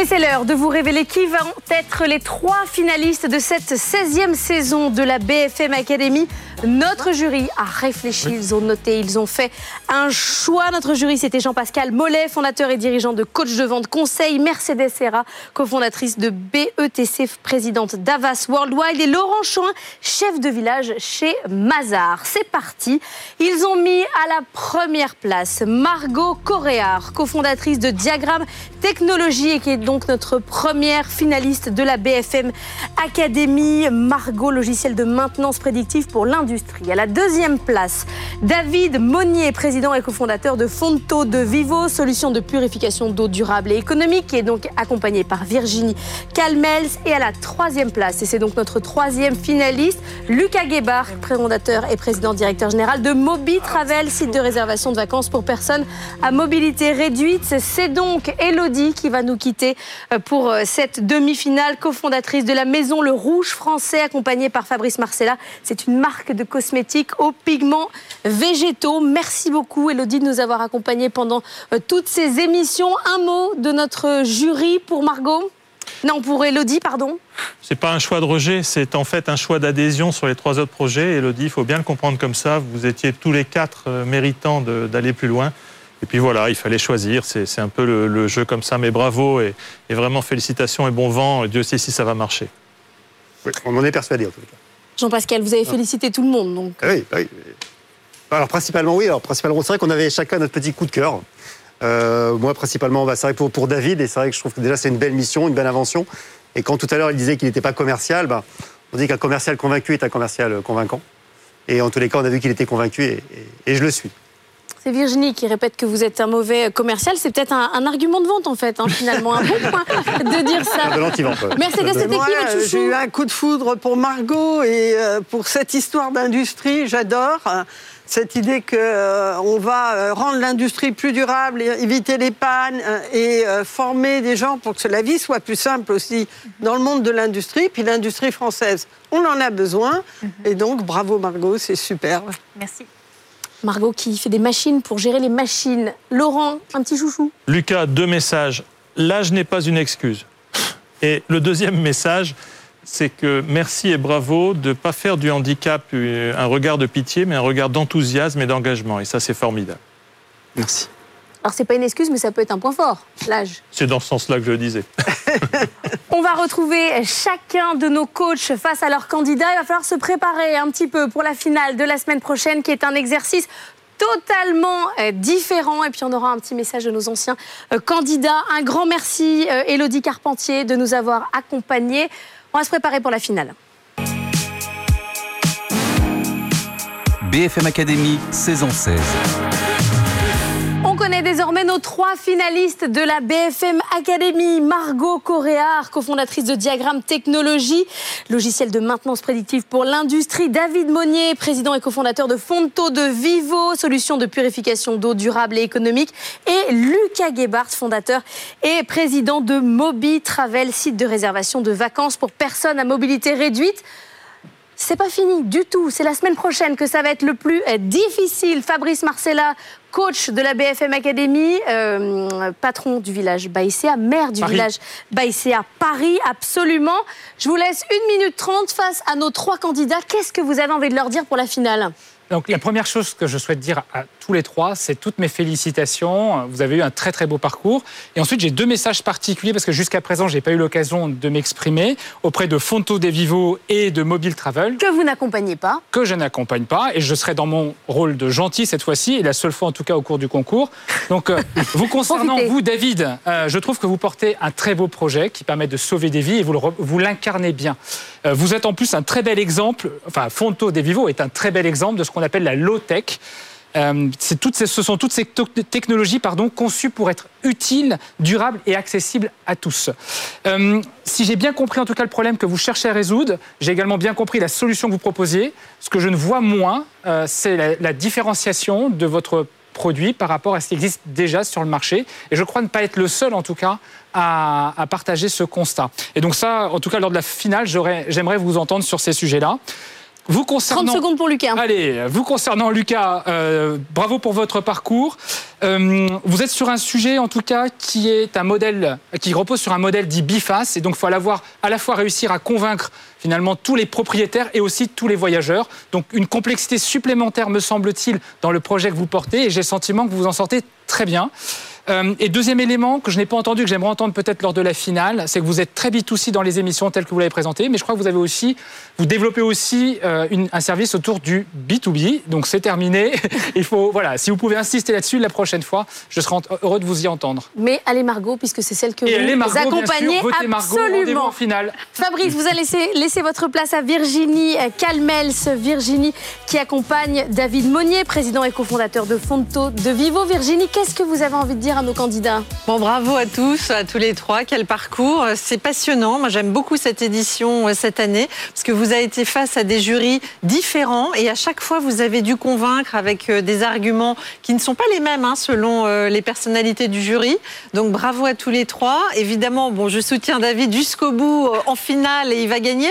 B: Et c'est l'heure de vous révéler qui vont être les trois finalistes de cette 16e saison de la BFM Academy. Notre jury a réfléchi, ils ont noté, ils ont fait un choix. Notre jury, c'était Jean-Pascal Mollet, fondateur et dirigeant de Coach de Vente Conseil, Mercedes Serra, cofondatrice de BETC, présidente d'Avas Worldwide, et Laurent Chouin, chef de village chez Mazar. C'est parti. Ils ont mis à la première place Margot Coréard, cofondatrice de Diagramme Technologie et qui est donc notre première finaliste de la BFM Academy. Margot, logiciel de maintenance prédictive pour l'industrie. À la deuxième place, David Monnier, président et cofondateur de Fonto de Vivo, solution de purification d'eau durable et économique, qui est donc accompagné par Virginie Calmels. Et à la troisième place, et c'est donc notre troisième finaliste, Lucas Guébard, fondateur et président directeur général de Mobi Travel, site de réservation de vacances pour personnes à mobilité réduite. C'est donc Elodie qui va nous quitter pour euh, cette demi-finale, cofondatrice de la Maison Le Rouge français, accompagnée par Fabrice Marcella. C'est une marque de cosmétiques aux pigments végétaux. Merci beaucoup, Elodie, de nous avoir accompagnés pendant euh, toutes ces émissions. Un mot de notre jury pour Margot? Non, pour Elodie, pardon.
C: C'est pas un choix de rejet, c'est en fait un choix d'adhésion sur les trois autres projets. Elodie, il faut bien le comprendre comme ça. Vous étiez tous les quatre euh, méritants d'aller plus loin. Et puis voilà, il fallait choisir. C'est un peu le, le jeu comme ça. Mais bravo et, et vraiment félicitations et bon vent. Dieu sait si ça va marcher.
E: Oui, on en est persuadé en tout cas.
B: Jean-Pascal, vous avez félicité tout le monde. Donc.
E: Ah Oui, oui. Alors principalement, oui. Alors principalement, c'est vrai qu'on avait chacun notre petit coup de cœur. Euh, moi, principalement, bah, c'est vrai pour, pour David, et c'est vrai que je trouve que déjà c'est une belle mission, une belle invention. Et quand tout à l'heure il disait qu'il n'était pas commercial, bah, on dit qu'un commercial convaincu est un commercial convaincant. Et en tous les cas, on a vu qu'il était convaincu, et, et- et je le suis.
B: C'est Virginie qui répète que vous êtes un mauvais commercial. C'est peut-être un, un argument de vente, en fait, hein, finalement. Un bon point de dire ça. Mercedes, c'était qui votre
D: euh,
B: chouchou
D: J'ai eu un coup de foudre pour Margot et euh, pour cette histoire d'industrie, j'adore. euh, Cette idée qu'on va euh, rendre l'industrie plus durable, éviter les pannes euh, et euh, former des gens pour que la vie soit plus simple aussi dans le monde de l'industrie. Puis l'industrie française, on en a besoin. Et donc, bravo Margot, c'est super.
B: Merci. Margot qui fait des machines pour gérer les machines. Laurent, un petit chouchou.
C: Lucas, deux messages. L'âge n'est pas une excuse. Et le deuxième message, c'est que merci et bravo de ne pas faire du handicap euh, un regard de pitié, mais un regard d'enthousiasme et d'engagement. Et ça, c'est formidable.
N: Merci.
B: Alors, c'est pas une excuse, mais ça peut être un point fort, l'âge.
C: C'est dans ce sens-là que je le disais.
B: On va retrouver chacun de nos coachs face à leurs candidats. Il va falloir se préparer un petit peu pour la finale de la semaine prochaine, qui est un exercice totalement euh, différent. Et puis on aura un petit message de nos anciens euh, candidats. Un grand merci, euh, Élodie Carpentier, de nous avoir accompagnés. On va se préparer pour la finale.
A: BFM Academy, saison 16.
B: On connaît désormais nos trois finalistes de la BFM Academy. Margot Coréard, cofondatrice de Diagramme Technologie, logiciel de maintenance prédictive pour l'industrie. David Monnier, président et cofondateur de Fonto de Vivo, solution de purification d'eau durable et économique. Et Lucas Gebhardt, fondateur et président de Mobi Travel, site de réservation de vacances pour personnes à mobilité réduite. C'est pas fini du tout. C'est la semaine prochaine que ça va être le plus difficile. Fabrice Marcella, coach de la BFM Academy, euh, patron du village Baïséa, maire du
C: Paris.
B: village Baïséa Paris, absolument. Je vous laisse une minute trente face à nos trois candidats. Qu'est-ce que vous avez envie de leur dire pour la finale?
F: Donc la première chose que je souhaite dire à tous les trois. C'est toutes mes félicitations. Vous avez eu un très très beau parcours. Et ensuite, j'ai deux messages particuliers parce que jusqu'à présent, j'ai pas eu l'occasion de m'exprimer auprès de Fonto des Vivo et de Mobile Travel.
B: Que vous n'accompagnez pas.
F: Que je n'accompagne pas. Et je serai dans mon rôle de gentil cette fois-ci, et la seule fois en tout cas au cours du concours. Donc, euh, vous concernant, vous, David, euh, je trouve que vous portez un très beau projet qui permet de sauver des vies et vous l'incarnez bien. Euh, vous êtes en plus un très bel exemple, enfin, Fonto des Vivo est un très bel exemple de ce qu'on appelle la low-tech. Euh, ce sont toutes ces technologies pardon, conçues pour être utiles, durables et accessibles à tous. Euh, si j'ai bien compris en tout cas le problème que vous cherchez à résoudre, j'ai également bien compris la solution que vous proposiez. Ce que je ne vois moins, euh, c'est la, la, différenciation de votre produit par rapport à ce qui existe déjà sur le marché. Et je crois ne pas être le seul en tout cas à, à partager ce constat. Et donc ça, en tout cas lors de la finale, j'aimerais vous entendre sur ces sujets-là.
B: Vous concernant... 30 secondes pour Lucas.
F: Allez, vous concernant Lucas, euh, bravo pour votre parcours. Euh, vous êtes sur un sujet, en tout cas, qui est un modèle, qui repose sur un modèle dit biface, et donc il faut à la fois réussir à convaincre finalement tous les propriétaires et aussi tous les voyageurs. Donc une complexité supplémentaire, me semble-t-il, dans le projet que vous portez, et j'ai le sentiment que vous en sortez très bien. Euh, et deuxième élément que je n'ai pas entendu, que j'aimerais entendre peut-être lors de la finale, c'est que vous êtes très vite aussi dans les émissions telles que vous l'avez présenté, mais je crois que vous avez aussi, vous développez aussi euh, une, un service autour du B2B. Donc c'est terminé. Il faut, voilà, si vous pouvez insister là-dessus la prochaine fois, je serai heureux de vous y entendre.
B: Mais allez Margot, puisque c'est celle que vous accompagnez absolument.
F: final.
B: Fabrice, vous allez laisser, laisser votre place à Virginie Calmels, Virginie qui accompagne David Monnier, président et cofondateur de Fonto de Vivo. Virginie, qu'est-ce que vous avez envie de dire nos candidats?
J: Bon, bravo à tous, à tous les trois. Quel parcours. C'est passionnant. Moi, j'aime beaucoup cette édition euh, cette année parce que vous avez été face à des jurys différents et à chaque fois, vous avez dû convaincre avec euh, des arguments qui ne sont pas les mêmes hein, selon euh, les personnalités du jury. Donc, bravo à tous les trois. Évidemment, bon, je soutiens David jusqu'au bout en finale et il va gagner.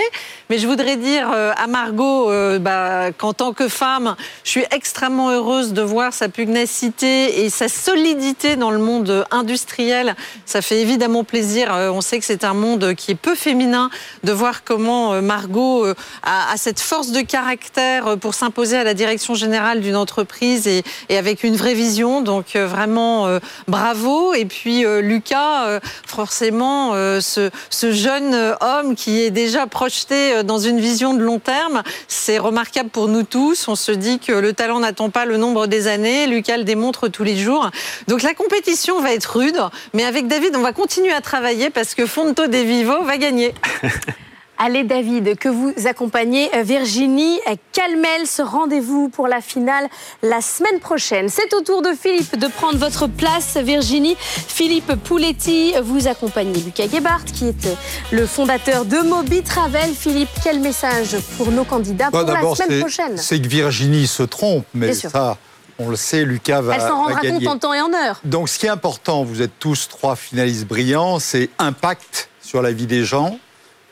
J: Mais je voudrais dire à Margot bah, qu'en tant que femme, je suis extrêmement heureuse de voir sa pugnacité et sa solidité dans le monde industriel. Ça fait évidemment plaisir. Euh, on sait que c'est un monde qui est peu féminin de voir comment euh, Margot euh, a, cette force de caractère pour s'imposer à la direction générale d'une entreprise et, avec une vraie vision. Donc vraiment bravo. Et puis Lucas, forcément, ce, ce, jeune homme qui est déjà projeté dans une vision de long terme, c'est remarquable pour nous tous. On se dit que le talent n'attend pas le nombre des années. Lucas le démontre tous les jours. Donc la compétition va être rude, mais avec David, on va continuer à travailler parce que Fonto des Vivo va gagner.
B: Allez David, que vous accompagnez euh, Virginie Calmel. Ce rendez-vous pour la finale la semaine prochaine. C'est au tour de Philippe de prendre votre place, Virginie. Philippe Pouletti, vous accompagnez Lucas Gebhardt, qui est euh, le fondateur de Mobi Travel. Philippe, quel message pour nos candidats pour la semaine prochaine
M: C'est que Virginie se trompe, mais ça, on le sait, Lucas va.
B: Elle s'en rendra compte en temps et en heure.
M: Donc, ce qui est important, vous êtes tous trois finalistes brillants, c'est impact sur la vie des gens,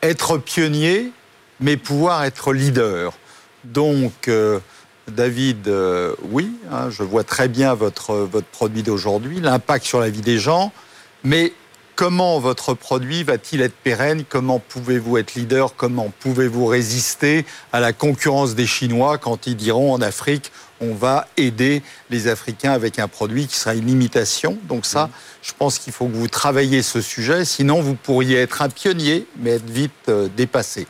M: être pionnier, mais pouvoir être leader. Donc, euh, David, euh, oui, hein, je vois très bien votre, votre produit d'aujourd'hui, l'impact sur la vie des gens, mais comment votre produit va-t-il être pérenne? Comment pouvez-vous être leader? Comment pouvez-vous résister à la concurrence des Chinois quand ils diront en Afrique on va aider les Africains avec un produit qui sera une imitation. Donc ça, je pense qu'il faut que vous travailliez ce sujet, sinon vous pourriez être un pionnier, mais être vite euh, dépassé.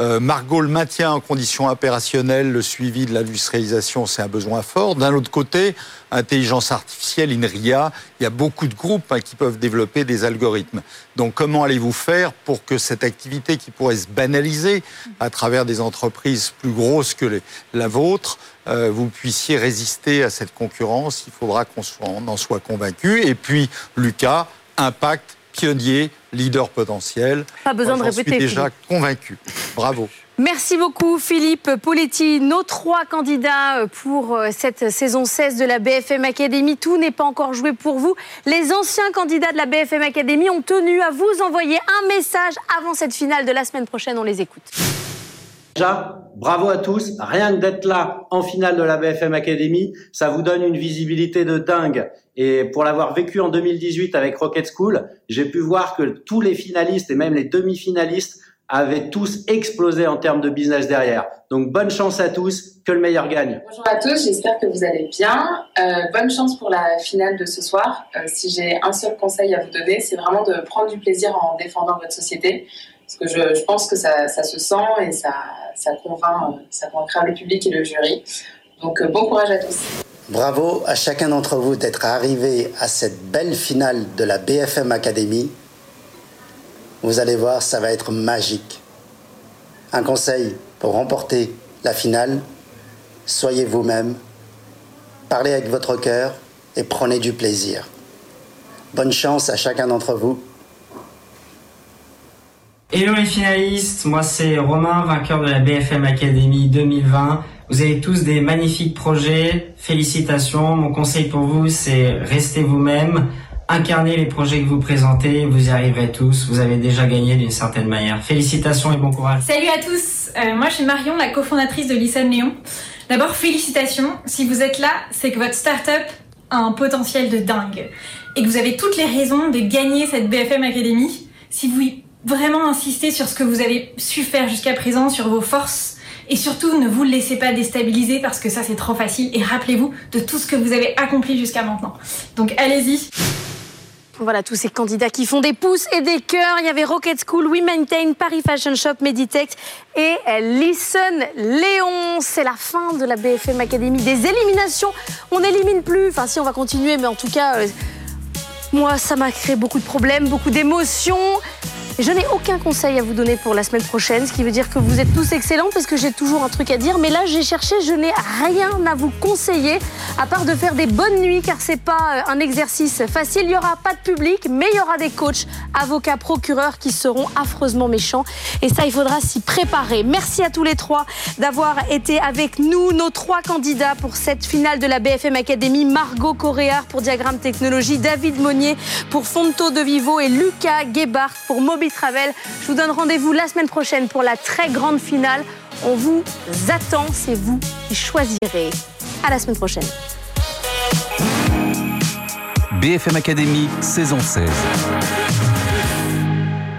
M: Euh, Margot le maintien en conditions opérationnelles, le suivi de l'industrialisation, c'est un besoin fort. D'un autre côté, intelligence artificielle, INRIA, il y a beaucoup de groupes hein, qui peuvent développer des algorithmes. Donc comment allez-vous faire pour que cette activité qui pourrait se banaliser à travers des entreprises plus grosses que la vôtre, euh, vous puissiez résister à cette concurrence Il faudra qu'on en soit convaincu. Et puis, Lucas, impact pionnier, leader potentiel.
B: Pas besoin de répéter.
M: Je suis déjà convaincu. Bravo.
B: Merci beaucoup Philippe Poletti. Nos trois candidats pour euh, cette saison 16 de la BFM Academy. Tout n'est pas encore joué pour vous. Les anciens candidats de la BFM Academy ont tenu à vous envoyer un message avant cette finale de la semaine prochaine. On les écoute.
O: Bravo à tous. Rien que d'être là en finale de la BFM Academy, ça vous donne une visibilité de dingue. Et pour l'avoir vécu en 2018 avec Rocket School, j'ai pu voir que tous les finalistes et même les demi-finalistes avaient tous explosé en termes de business derrière. Donc bonne chance à tous, que le meilleur gagne.
P: Bonjour à tous, j'espère que vous allez bien. Euh, bonne chance pour la finale de ce soir. Euh, si j'ai un seul conseil à vous donner, c'est vraiment de prendre du plaisir en défendant votre société. Parce que je, pense que ça, ça, se sent et ça, ça, convainc, ça convaincra le public et le jury. Donc euh, bon courage à tous.
Q: Bravo à chacun d'entre vous d'être arrivé à cette belle finale de la BFM Academy. Vous allez voir, ça va être magique. Un conseil pour remporter la finale, soyez vous-même, parlez avec votre cœur et prenez du plaisir. Bonne chance à chacun d'entre vous.
R: Hello les finalistes, moi c'est Romain, vainqueur de la BFM Academy 2020. Vous avez tous des magnifiques projets, félicitations. Mon conseil pour vous c'est restez vous-même, incarnez les projets que vous présentez, vous y arriverez tous, vous avez déjà gagné d'une certaine manière. Félicitations et bon courage.
S: Salut à tous, euh, moi je suis Marion, la cofondatrice de Listen Léon. D'abord félicitations, si vous êtes là, c'est que votre startup a un potentiel de dingue et que vous avez toutes les raisons de gagner cette BFM Academy. Si vous vraiment insistez sur ce que vous avez su faire jusqu'à présent, sur vos forces, et surtout ne vous laissez pas déstabiliser parce que ça c'est trop facile, et rappelez-vous de tout ce que vous avez accompli jusqu'à maintenant. Donc allez-y.
B: Voilà tous ces candidats qui font des pouces et des cœurs. Il y avait Rocket School, We Maintain, Paris Fashion Shop, Meditech et Listen Léon. C'est la fin de la BFM Academy des éliminations. On n'élimine plus. Enfin, si on va continuer, mais en tout cas, euh, moi, ça m'a créé beaucoup de problèmes, beaucoup d'émotions. Je n'ai aucun conseil à vous donner pour la semaine prochaine, ce qui veut dire que vous êtes tous excellents parce que j'ai toujours un truc à dire. Mais là, j'ai cherché, je n'ai rien à vous conseiller à part de faire des bonnes nuits car c'est pas euh, un exercice facile. Il n'y aura pas de public, mais il y aura des coachs, avocats, procureurs qui seront affreusement méchants. Et ça, il faudra s'y préparer. Merci à tous les trois d'avoir été avec nous, nos trois candidats pour cette finale de la BFM Academy. Margot Coréard pour Diagramme Technologie, David Monnier pour Fonto de Vivo et Lucas Gebhardt pour Mobile Je vous donne rendez-vous la semaine prochaine pour la très grande finale. On vous attend, c'est vous qui choisirez. À la semaine prochaine.
A: BFM Academy, saison 16.